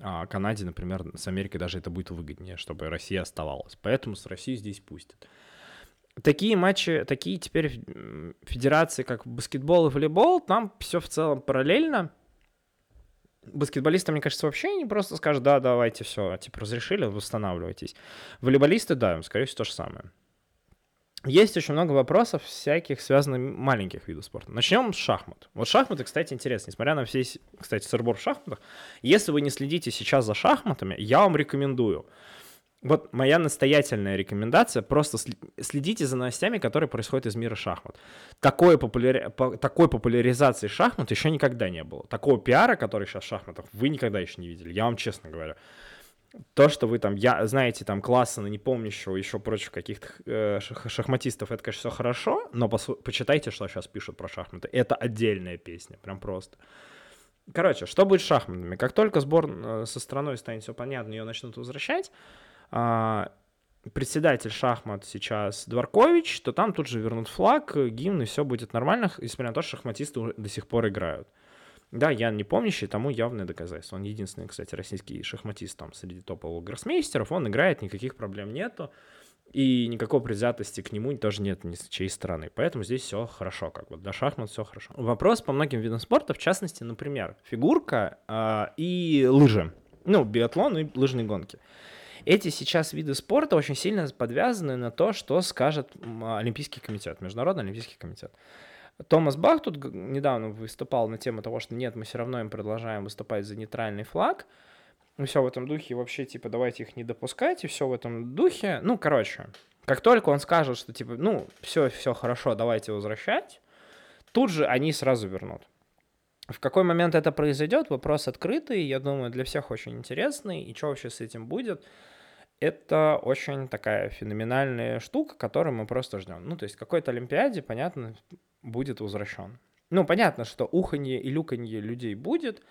Speaker 1: А Канаде, например, с Америкой даже это будет выгоднее, чтобы Россия оставалась. Поэтому с Россией здесь пустят такие матчи, такие теперь федерации, как баскетбол и волейбол, там все в целом параллельно. Баскетболисты, мне кажется, вообще не просто скажут, да, давайте все, типа, разрешили, восстанавливайтесь. Волейболисты, да, скорее всего, то же самое. Есть очень много вопросов всяких, связанных маленьких видов спорта. Начнем с шахмат. Вот шахматы, кстати, интересно. Несмотря на все, кстати, сырбор в шахматах, если вы не следите сейчас за шахматами, я вам рекомендую вот моя настоятельная рекомендация, просто следите за новостями, которые происходят из мира шахмат. Такой, популяри... такой популяризации шахмат еще никогда не было. Такого пиара, который сейчас в шахматах, вы никогда еще не видели, я вам честно говорю. То, что вы там, я, знаете, там, класса, не помнящего, еще прочих каких-то э, шахматистов, это, конечно, все хорошо, но почитайте, что сейчас пишут про шахматы. Это отдельная песня, прям просто. Короче, что будет с шахматами? Как только сбор э, со страной станет все понятно, ее начнут возвращать, а, председатель шахмат сейчас Дворкович, то там тут же вернут флаг, гимн, и все будет нормально, несмотря на то, что шахматисты до сих пор играют. Да, я не помнящий, тому явное доказательство. Он единственный, кстати, российский шахматист там среди топовых гроссмейстеров. Он играет, никаких проблем нету. И никакой предвзятости к нему тоже нет ни с чьей стороны. Поэтому здесь все хорошо, как бы для шахмат все хорошо. Вопрос по многим видам спорта, в частности, например, фигурка э, и лыжи. Ну, биатлон и лыжные гонки эти сейчас виды спорта очень сильно подвязаны на то, что скажет Олимпийский комитет, Международный Олимпийский комитет. Томас Бах тут недавно выступал на тему того, что нет, мы все равно им продолжаем выступать за нейтральный флаг. И все в этом духе, вообще, типа, давайте их не допускать, и все в этом духе. Ну, короче, как только он скажет, что, типа, ну, все, все хорошо, давайте возвращать, тут же они сразу вернут. В какой момент это произойдет, вопрос открытый, я думаю, для всех очень интересный, и что вообще с этим будет это очень такая феноменальная штука, которую мы просто ждем. Ну, то есть какой-то Олимпиаде, понятно, будет возвращен. Ну, понятно, что уханье и люканье людей будет,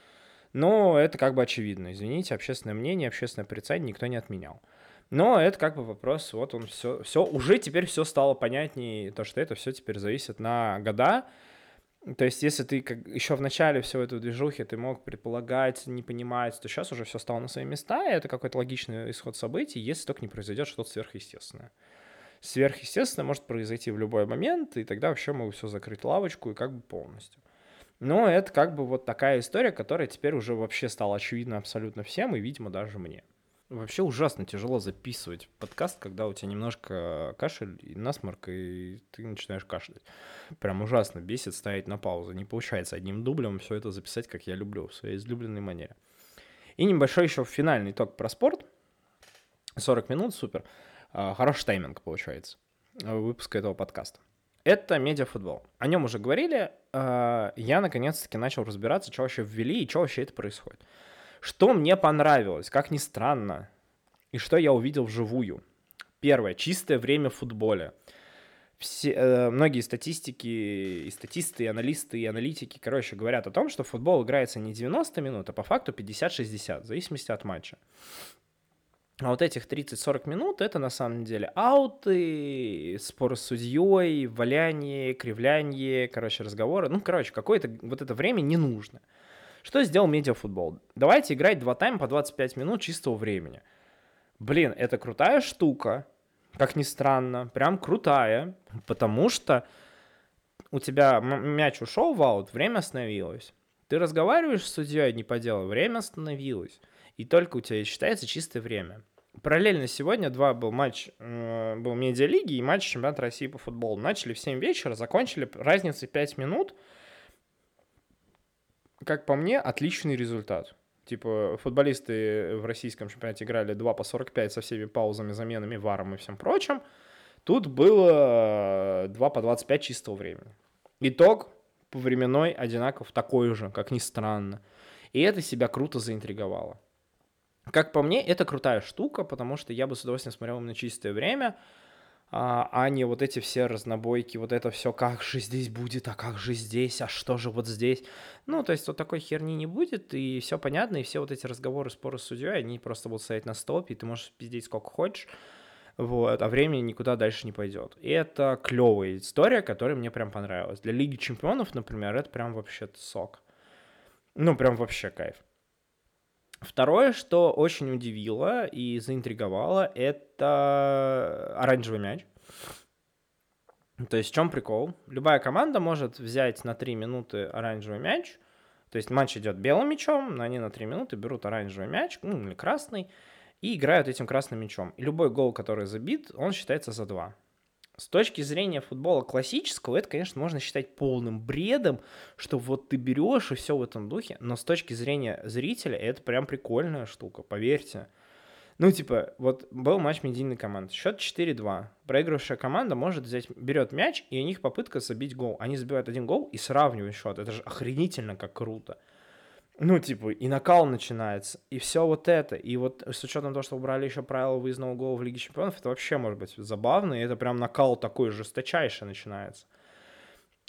Speaker 1: но это как бы очевидно. Извините, общественное мнение, общественное порицание никто не отменял. Но это как бы вопрос, вот он все, все, уже теперь все стало понятнее, то, что это все теперь зависит на года, То есть, если ты как еще в начале всего этого движухи ты мог предполагать, не понимать, то сейчас уже все стало на свои места, и это какой-то логичный исход событий, если только не произойдет что-то сверхъестественное. Сверхъестественное может произойти в любой момент, и тогда вообще могу все закрыть лавочку и как бы полностью. Но это как бы вот такая история, которая теперь уже вообще стала очевидна абсолютно всем, и, видимо, даже мне. Вообще ужасно тяжело записывать подкаст, когда у тебя немножко кашель и насморк, и ты начинаешь кашлять. Прям ужасно бесит ставить на паузу. Не получается одним дублем все это записать, как я люблю, в своей излюбленной манере. И небольшой еще финальный итог про спорт. 40 минут, супер. А, хороший тайминг получается выпуска этого подкаста. Это медиафутбол. О нем уже говорили. А, я наконец-таки начал разбираться, что вообще ввели и что вообще это происходит. Что мне понравилось, как ни странно, и что я увидел вживую. Первое. Чистое время в футболе. Все, э, многие статистики, и статисты, и аналисты, и аналитики, короче, говорят о том, что футбол играется не 90 минут, а по факту 50-60, в зависимости от матча. А вот этих 30-40 минут это на самом деле ауты, споры с судьей, валяние, кривляние, короче, разговоры. Ну, короче, какое-то вот это время не нужно. Что сделал медиафутбол? Давайте играть два тайма по 25 минут чистого времени. Блин, это крутая штука, как ни странно, прям крутая, потому что у тебя мяч ушел в аут, время остановилось. Ты разговариваешь с судьей не по делу, время остановилось. И только у тебя считается чистое время. Параллельно сегодня два был матч, э, был медиалиги и матч чемпионата России по футболу. Начали в 7 вечера, закончили разницей 5 минут – как по мне, отличный результат. Типа, футболисты в российском чемпионате играли 2 по 45 со всеми паузами, заменами, варом и всем прочим. Тут было 2 по 25 чистого времени. Итог по временной одинаков такой же, как ни странно. И это себя круто заинтриговало. Как по мне, это крутая штука, потому что я бы с удовольствием смотрел на чистое время – а, а не вот эти все разнобойки, вот это все, как же здесь будет, а как же здесь, а что же вот здесь. Ну, то есть вот такой херни не будет, и все понятно, и все вот эти разговоры, споры с судьей, они просто будут стоять на стопе, и ты можешь пиздеть сколько хочешь, вот, а времени никуда дальше не пойдет. И это клевая история, которая мне прям понравилась. Для Лиги Чемпионов, например, это прям вообще сок. Ну, прям вообще кайф. Второе, что очень удивило и заинтриговало, это оранжевый мяч. То есть в чем прикол? Любая команда может взять на 3 минуты оранжевый мяч, то есть матч идет белым мячом, но они на 3 минуты берут оранжевый мяч, ну или красный, и играют этим красным мячом. И любой гол, который забит, он считается за 2. С точки зрения футбола классического, это, конечно, можно считать полным бредом, что вот ты берешь и все в этом духе, но с точки зрения зрителя это прям прикольная штука, поверьте. Ну, типа, вот был матч медийной команды, счет 4-2. Проигравшая команда может взять, берет мяч, и у них попытка забить гол. Они забивают один гол и сравнивают счет. Это же охренительно как круто. Ну, типа, и накал начинается, и все вот это. И вот с учетом того, что убрали еще правила выездного гола в Лиге Чемпионов, это вообще может быть забавно, и это прям накал такой жесточайший начинается.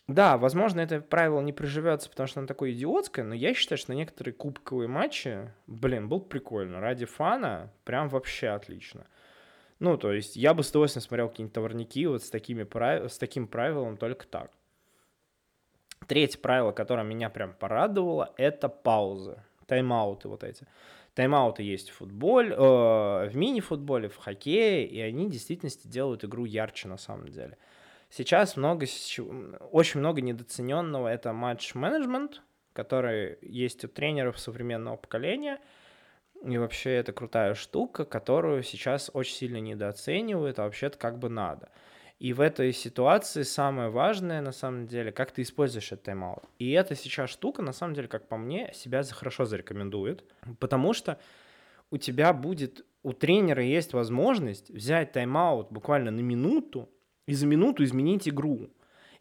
Speaker 1: Да, возможно, это правило не приживется, потому что оно такое идиотское, но я считаю, что на некоторые кубковые матчи, блин, был прикольно. Ради фана прям вообще отлично. Ну, то есть я бы с удовольствием смотрел какие-нибудь товарники вот с, такими, с таким правилом только так. Третье правило, которое меня прям порадовало, это паузы, тайм-ауты вот эти. Тайм-ауты есть в футболе, э, в мини-футболе, в хоккее, и они в действительности делают игру ярче на самом деле. Сейчас много, очень много недооцененного это матч-менеджмент, который есть у тренеров современного поколения. И вообще это крутая штука, которую сейчас очень сильно недооценивают, а вообще-то как бы надо. И в этой ситуации самое важное, на самом деле, как ты используешь этот тайм-аут. И эта сейчас штука, на самом деле, как по мне, себя хорошо зарекомендует, потому что у тебя будет, у тренера есть возможность взять тайм-аут буквально на минуту и за минуту изменить игру.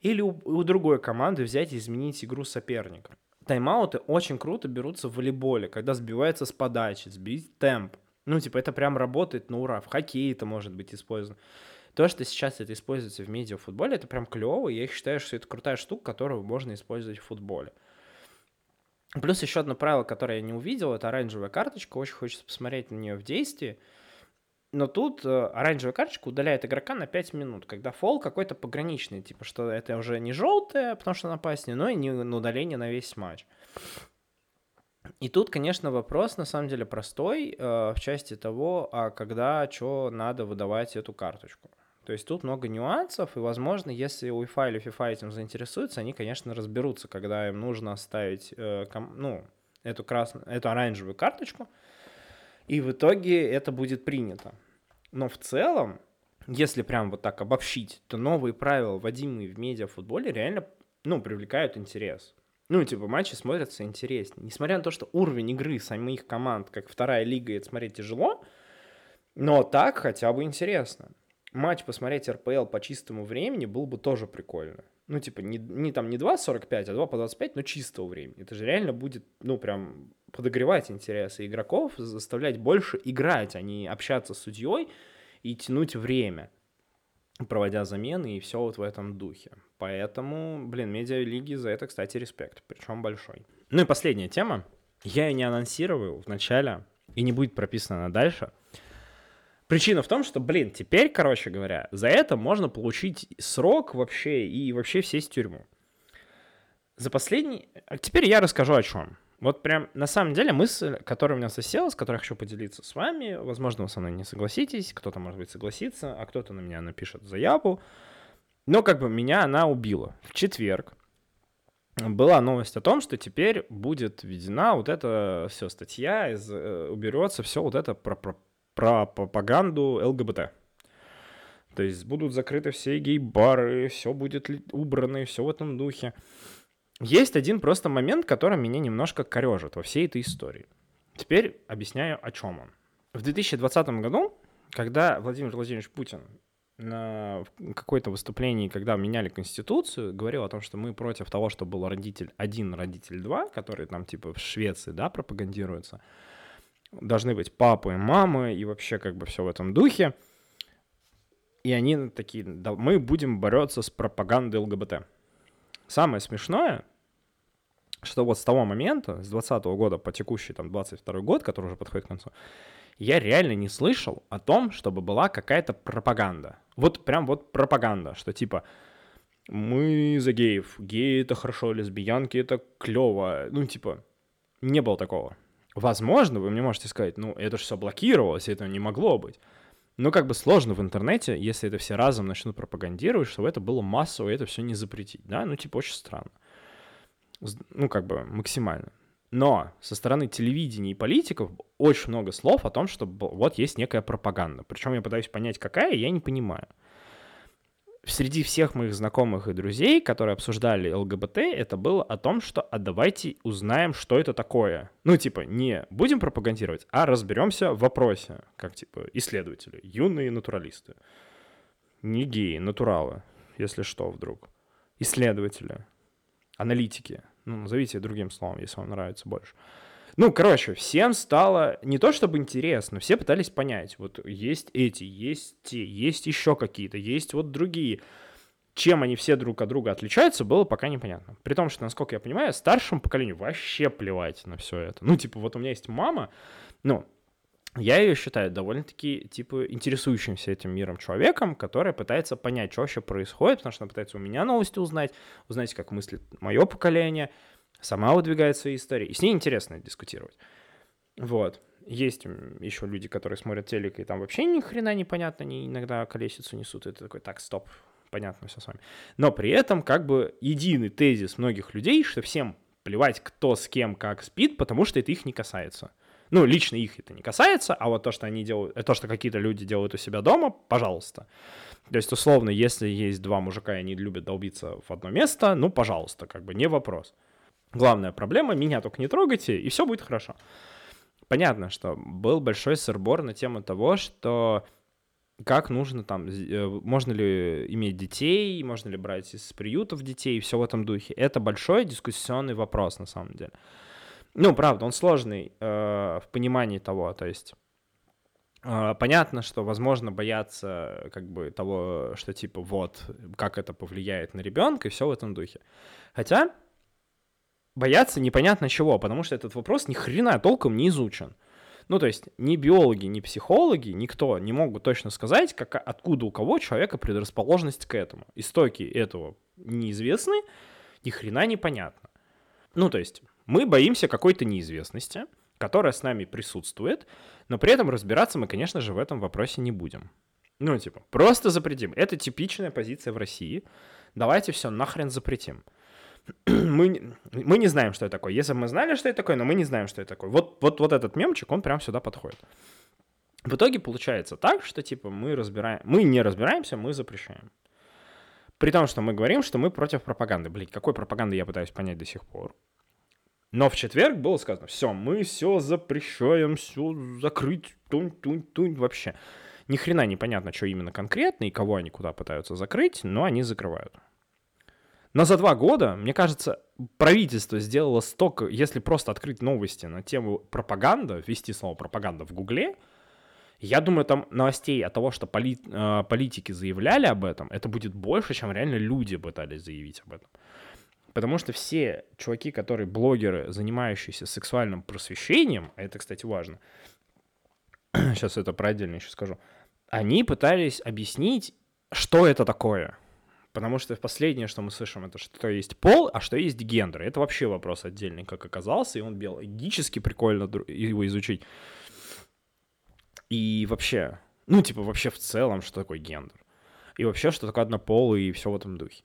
Speaker 1: Или у, у другой команды взять и изменить игру соперника. Тайм-ауты очень круто берутся в волейболе, когда сбивается с подачи, сбить темп. Ну, типа, это прям работает на ура. В хоккее это может быть использовано. То, что сейчас это используется в медиафутболе, это прям клево, и я считаю, что это крутая штука, которую можно использовать в футболе. Плюс еще одно правило, которое я не увидел, это оранжевая карточка. Очень хочется посмотреть на нее в действии. Но тут э, оранжевая карточка удаляет игрока на 5 минут, когда фол какой-то пограничный, типа, что это уже не желтая, потому что она опаснее, но и не на удаление на весь матч. И тут, конечно, вопрос на самом деле простой э, в части того, а когда что надо выдавать эту карточку. То есть тут много нюансов, и, возможно, если UEFA или FIFA этим заинтересуются, они, конечно, разберутся, когда им нужно оставить, э, ком, ну, эту красную, эту оранжевую карточку, и в итоге это будет принято. Но в целом, если прям вот так обобщить, то новые правила, вводимые в медиафутболе, реально, ну, привлекают интерес. Ну, типа, матчи смотрятся интереснее. Несмотря на то, что уровень игры самих команд, как вторая лига, это смотреть тяжело, но так хотя бы интересно. Матч посмотреть РПЛ по чистому времени было бы тоже прикольно. Ну, типа, не, не там не 2.45, а 2 по 25, но чистого времени. Это же реально будет, ну, прям подогревать интересы игроков, заставлять больше играть, а не общаться с судьей и тянуть время, проводя замены и все вот в этом духе. Поэтому, блин, медиалиги за это, кстати, респект, причем большой. Ну и последняя тема. Я ее не анонсировал в начале и не будет прописано дальше. Причина в том, что, блин, теперь, короче говоря, за это можно получить срок вообще и вообще сесть в тюрьму. За последний... А теперь я расскажу о чем. Вот прям, на самом деле, мысль, которая у меня засела, с которой я хочу поделиться с вами, возможно, вы со мной не согласитесь, кто-то, может быть, согласится, а кто-то на меня напишет заяву, но как бы меня она убила. В четверг была новость о том, что теперь будет введена вот эта все статья, из, э, уберется все вот это про, про, про пропаганду ЛГБТ. То есть будут закрыты все гей-бары, все будет убрано, все в этом духе. Есть один просто момент, который меня немножко корежит во всей этой истории. Теперь объясняю, о чем он. В 2020 году, когда Владимир Владимирович Путин на какое-то выступлении, когда меняли Конституцию, говорил о том, что мы против того, что был родитель один, родитель два, который там типа в Швеции, да, пропагандируется. Должны быть папы и мамы, и вообще как бы все в этом духе. И они такие, да, мы будем бороться с пропагандой ЛГБТ. Самое смешное, что вот с того момента, с 20 года по текущий там 22 год, который уже подходит к концу, я реально не слышал о том, чтобы была какая-то пропаганда. Вот прям вот пропаганда, что типа мы за геев, геи это хорошо, лесбиянки это клево. Ну, типа, не было такого. Возможно, вы мне можете сказать, ну, это же все блокировалось, это не могло быть. Но как бы сложно в интернете, если это все разом начнут пропагандировать, чтобы это было массово, и это все не запретить, да? Ну, типа, очень странно. Ну, как бы максимально. Но со стороны телевидения и политиков очень много слов о том, что вот есть некая пропаганда. Причем я пытаюсь понять, какая, я не понимаю. Среди всех моих знакомых и друзей, которые обсуждали ЛГБТ, это было о том, что а давайте узнаем, что это такое. Ну, типа, не будем пропагандировать, а разберемся в вопросе, как, типа, исследователи, юные натуралисты. Не геи, натуралы, если что, вдруг. Исследователи, аналитики, ну, назовите другим словом, если вам нравится больше. Ну, короче, всем стало не то чтобы интересно, все пытались понять, вот есть эти, есть те, есть еще какие-то, есть вот другие. Чем они все друг от друга отличаются, было пока непонятно. При том, что, насколько я понимаю, старшему поколению вообще плевать на все это. Ну, типа, вот у меня есть мама, ну, я ее считаю довольно-таки, типа, интересующимся этим миром человеком, который пытается понять, что вообще происходит, потому что она пытается у меня новости узнать, узнать, как мыслит мое поколение, сама выдвигает свои истории, и с ней интересно дискутировать. Вот. Есть еще люди, которые смотрят телек, и там вообще ни хрена непонятно, они иногда колесицу несут, и ты такой, так, стоп, понятно все с вами. Но при этом как бы единый тезис многих людей, что всем плевать, кто с кем как спит, потому что это их не касается. Ну, лично их это не касается, а вот то, что они делают, то, что какие-то люди делают у себя дома, пожалуйста. То есть, условно, если есть два мужика, и они любят долбиться в одно место, ну, пожалуйста, как бы не вопрос. Главная проблема, меня только не трогайте, и все будет хорошо. Понятно, что был большой сырбор на тему того, что как нужно там, э, можно ли иметь детей, можно ли брать из приютов детей, все в этом духе. Это большой дискуссионный вопрос на самом деле. Ну, правда, он сложный э, в понимании того, то есть э, понятно, что, возможно, бояться как бы того, что типа вот, как это повлияет на ребенка и все в этом духе. Хотя бояться непонятно чего, потому что этот вопрос ни хрена толком не изучен. Ну, то есть ни биологи, ни психологи, никто не могут точно сказать, как, откуда у кого человека предрасположенность к этому. Истоки этого неизвестны, ни хрена непонятно. Ну, то есть мы боимся какой-то неизвестности, которая с нами присутствует, но при этом разбираться мы, конечно же, в этом вопросе не будем. Ну, типа, просто запретим. Это типичная позиция в России. Давайте все нахрен запретим. Мы, мы не знаем, что это такое. Если бы мы знали, что это такое, но мы не знаем, что это такое. Вот, вот, вот этот мемчик, он прям сюда подходит. В итоге получается так, что типа мы разбираем, мы не разбираемся, мы запрещаем. При том, что мы говорим, что мы против пропаганды. Блять, какой пропаганды я пытаюсь понять до сих пор. Но в четверг было сказано, все, мы все запрещаем, все закрыть, тунь, тунь, тунь, вообще. Ни хрена непонятно, что именно конкретно и кого они куда пытаются закрыть, но они закрывают. Но за два года, мне кажется, правительство сделало столько, если просто открыть новости на тему пропаганда, ввести слово пропаганда в Гугле, я думаю, там новостей от того, что поли, э, политики заявляли об этом, это будет больше, чем реально люди пытались заявить об этом. Потому что все чуваки, которые блогеры, занимающиеся сексуальным просвещением, а это, кстати, важно, сейчас это про отдельно еще скажу, они пытались объяснить, что это такое. Потому что последнее, что мы слышим, это что есть пол, а что есть гендер. Это вообще вопрос отдельный, как оказался, и он биологически прикольно его изучить. И вообще, ну, типа, вообще в целом, что такое гендер. И вообще, что такое однополый, и все в этом духе.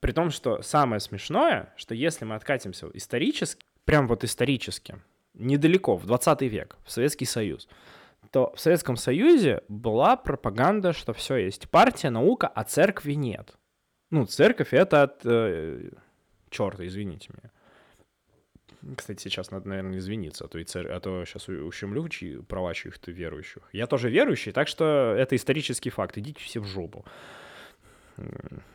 Speaker 1: При том, что самое смешное, что если мы откатимся исторически, прям вот исторически, недалеко, в 20 век, в Советский Союз, то в Советском Союзе была пропаганда, что все есть партия, наука, а церкви нет. Ну, церковь это от... Э, черта, извините меня. Кстати, сейчас надо, наверное, извиниться, а то, и цер... а то сейчас ущемлю чьи... права чьих-то верующих. Я тоже верующий, так что это исторический факт. Идите все в жопу.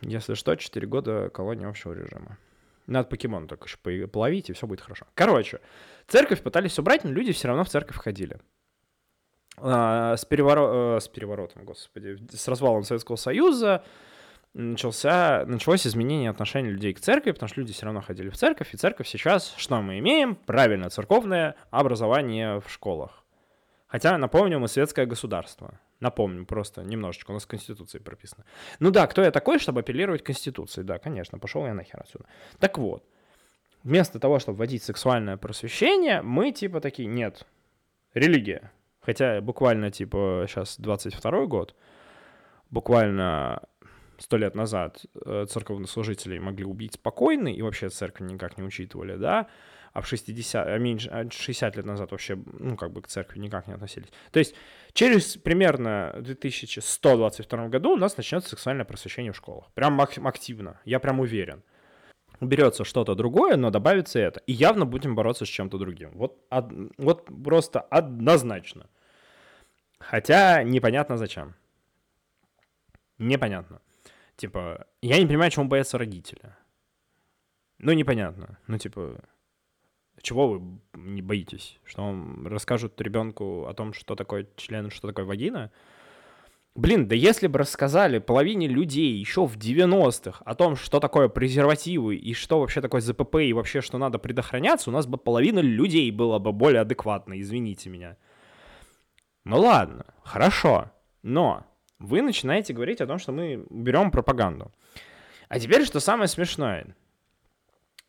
Speaker 1: Если что, 4 года колония общего режима. Надо покемон только еще половить, и все будет хорошо. Короче, церковь пытались убрать, но люди все равно в церковь ходили. А, с, переворо... Э, с переворотом, господи, с развалом Советского Союза начался, началось изменение отношений людей к церкви, потому что люди все равно ходили в церковь, и церковь сейчас, что мы имеем? Правильно, церковное образование в школах. Хотя, напомню, мы светское государство. Напомню, просто немножечко, у нас в Конституции прописано. Ну да, кто я такой, чтобы апеллировать Конституции? Да, конечно, пошел я нахер отсюда. Так вот, вместо того, чтобы вводить сексуальное просвещение, мы типа такие, нет, религия. Хотя буквально, типа, сейчас 22 год, буквально сто лет назад э, церковнослужителей могли убить спокойно, и вообще церковь никак не учитывали, да, а в 60, а меньше, 60 лет назад вообще, ну, как бы к церкви никак не относились. То есть через примерно 2122 году у нас начнется сексуальное просвещение в школах. Прям активно, я прям уверен берется что-то другое, но добавится это. И явно будем бороться с чем-то другим. Вот, од, вот просто однозначно. Хотя непонятно зачем. Непонятно. Типа, я не понимаю, чему боятся родители. Ну, непонятно. Ну, типа, чего вы не боитесь? Что вам расскажут ребенку о том, что такое член, что такое вагина? Блин, да если бы рассказали половине людей еще в 90-х о том, что такое презервативы и что вообще такое ЗПП и вообще, что надо предохраняться, у нас бы половина людей было бы более адекватно, извините меня. Ну ладно, хорошо, но вы начинаете говорить о том, что мы берем пропаганду. А теперь, что самое смешное.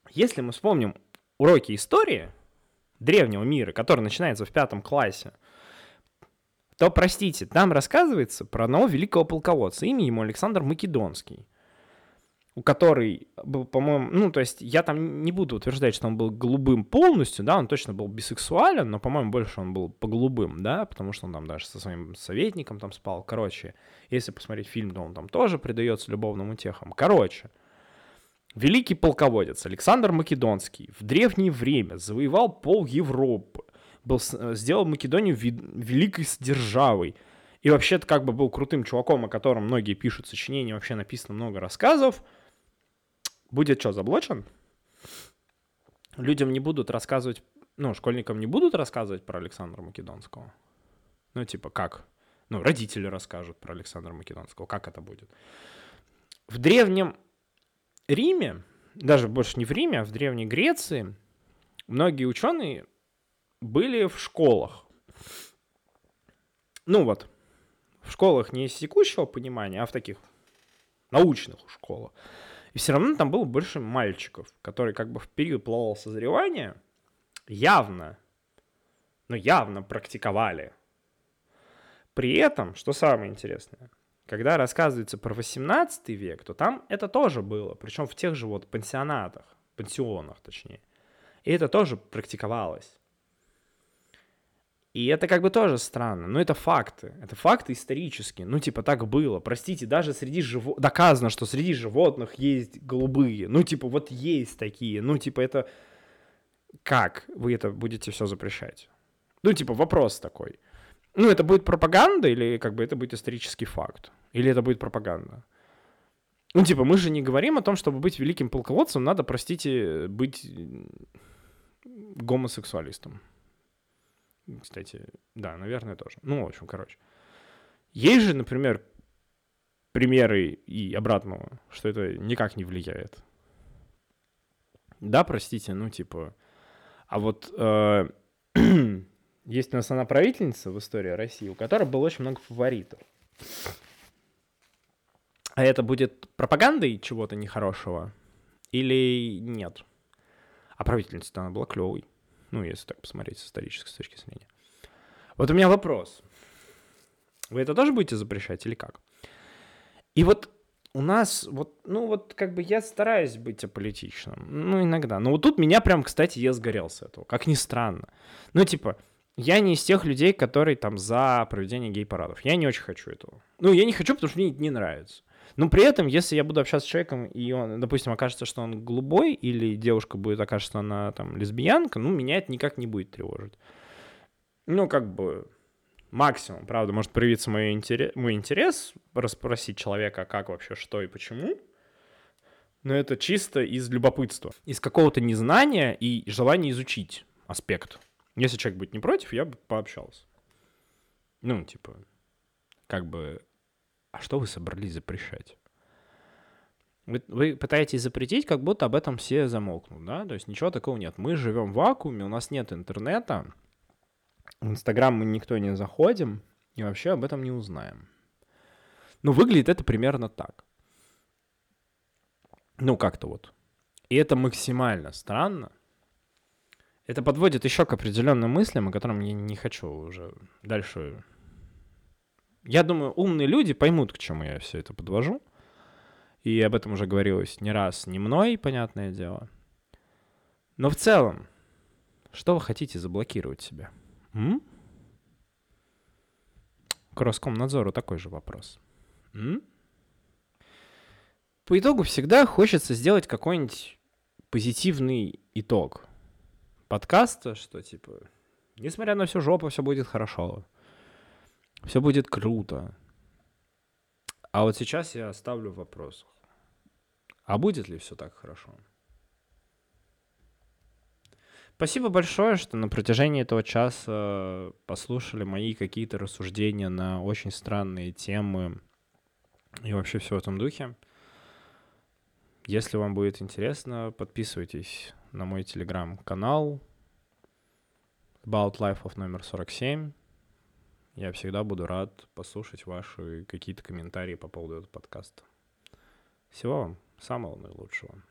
Speaker 1: Если мы вспомним уроки истории древнего мира, который начинается в пятом классе, то, простите, там рассказывается про одного великого полководца, имя ему Александр Македонский, у которой был, по-моему, ну, то есть я там не буду утверждать, что он был голубым полностью, да, он точно был бисексуален, но, по-моему, больше он был по голубым, да, потому что он там даже со своим советником там спал. Короче, если посмотреть фильм, то он там тоже предается любовным утехам. Короче, великий полководец Александр Македонский в древнее время завоевал пол Европы, был, э, сделал Македонию великой державой. И вообще-то как бы был крутым чуваком, о котором многие пишут сочинения, вообще написано много рассказов. Будет что, заблочен? Людям не будут рассказывать, ну, школьникам не будут рассказывать про Александра Македонского. Ну, типа, как? Ну, родители расскажут про Александра Македонского. Как это будет? В Древнем Риме, даже больше не в Риме, а в Древней Греции, многие ученые были в школах. ну вот, в школах не из текущего понимания, а в таких научных школах. И все равно там было больше мальчиков, которые как бы в период полового созревания явно, ну явно практиковали. При этом, что самое интересное, когда рассказывается про 18 век, то там это тоже было, причем в тех же вот пансионатах, пансионах точнее. И это тоже практиковалось. И это как бы тоже странно, но это факты, это факты исторические, ну типа так было, простите, даже среди животных, доказано, что среди животных есть голубые, ну типа вот есть такие, ну типа это, как вы это будете все запрещать? Ну типа вопрос такой, ну это будет пропаганда или как бы это будет исторический факт, или это будет пропаганда? Ну типа мы же не говорим о том, чтобы быть великим полководцем, надо, простите, быть гомосексуалистом. Кстати, да, наверное, тоже. Ну, в общем, короче. Есть же, например, примеры и обратного, что это никак не влияет. Да, простите, ну, типа... А вот э, есть у нас она правительница в истории России, у которой было очень много фаворитов. А это будет пропагандой чего-то нехорошего или нет? А правительница-то она была клевой. Ну, если так посмотреть с исторической точки зрения. Вот у меня вопрос. Вы это тоже будете запрещать или как? И вот у нас, вот, ну вот как бы я стараюсь быть аполитичным, ну иногда. Но вот тут меня прям, кстати, я сгорел с этого, как ни странно. Ну типа, я не из тех людей, которые там за проведение гей-парадов. Я не очень хочу этого. Ну, я не хочу, потому что мне не нравится. Но при этом, если я буду общаться с человеком, и он, допустим, окажется, что он голубой, или девушка будет окажется, что она там лесбиянка, ну, меня это никак не будет тревожить. Ну, как бы максимум, правда, может проявиться мой интерес, мой интерес расспросить человека, как вообще, что и почему. Но это чисто из любопытства, из какого-то незнания и желания изучить аспект. Если человек будет не против, я бы пообщался. Ну, типа, как бы а что вы собрались запрещать? Вы, вы пытаетесь запретить, как будто об этом все замолкнут, да? То есть ничего такого нет. Мы живем в вакууме, у нас нет интернета, в Инстаграм мы никто не заходим, и вообще об этом не узнаем. Но выглядит это примерно так. Ну, как-то вот. И это максимально странно. Это подводит еще к определенным мыслям, о которых я не хочу уже дальше я думаю, умные люди поймут, к чему я все это подвожу. И об этом уже говорилось не раз, не мной, понятное дело. Но в целом, что вы хотите заблокировать себе? М? К Роскомнадзору такой же вопрос. М? По итогу всегда хочется сделать какой-нибудь позитивный итог подкаста, что типа, несмотря на всю жопу, все будет хорошо все будет круто. А вот сейчас я оставлю в вопросах. А будет ли все так хорошо? Спасибо большое, что на протяжении этого часа послушали мои какие-то рассуждения на очень странные темы и вообще все в этом духе. Если вам будет интересно, подписывайтесь на мой телеграм-канал About Life of номер 47. Я всегда буду рад послушать ваши какие-то комментарии по поводу этого подкаста. Всего вам самого наилучшего.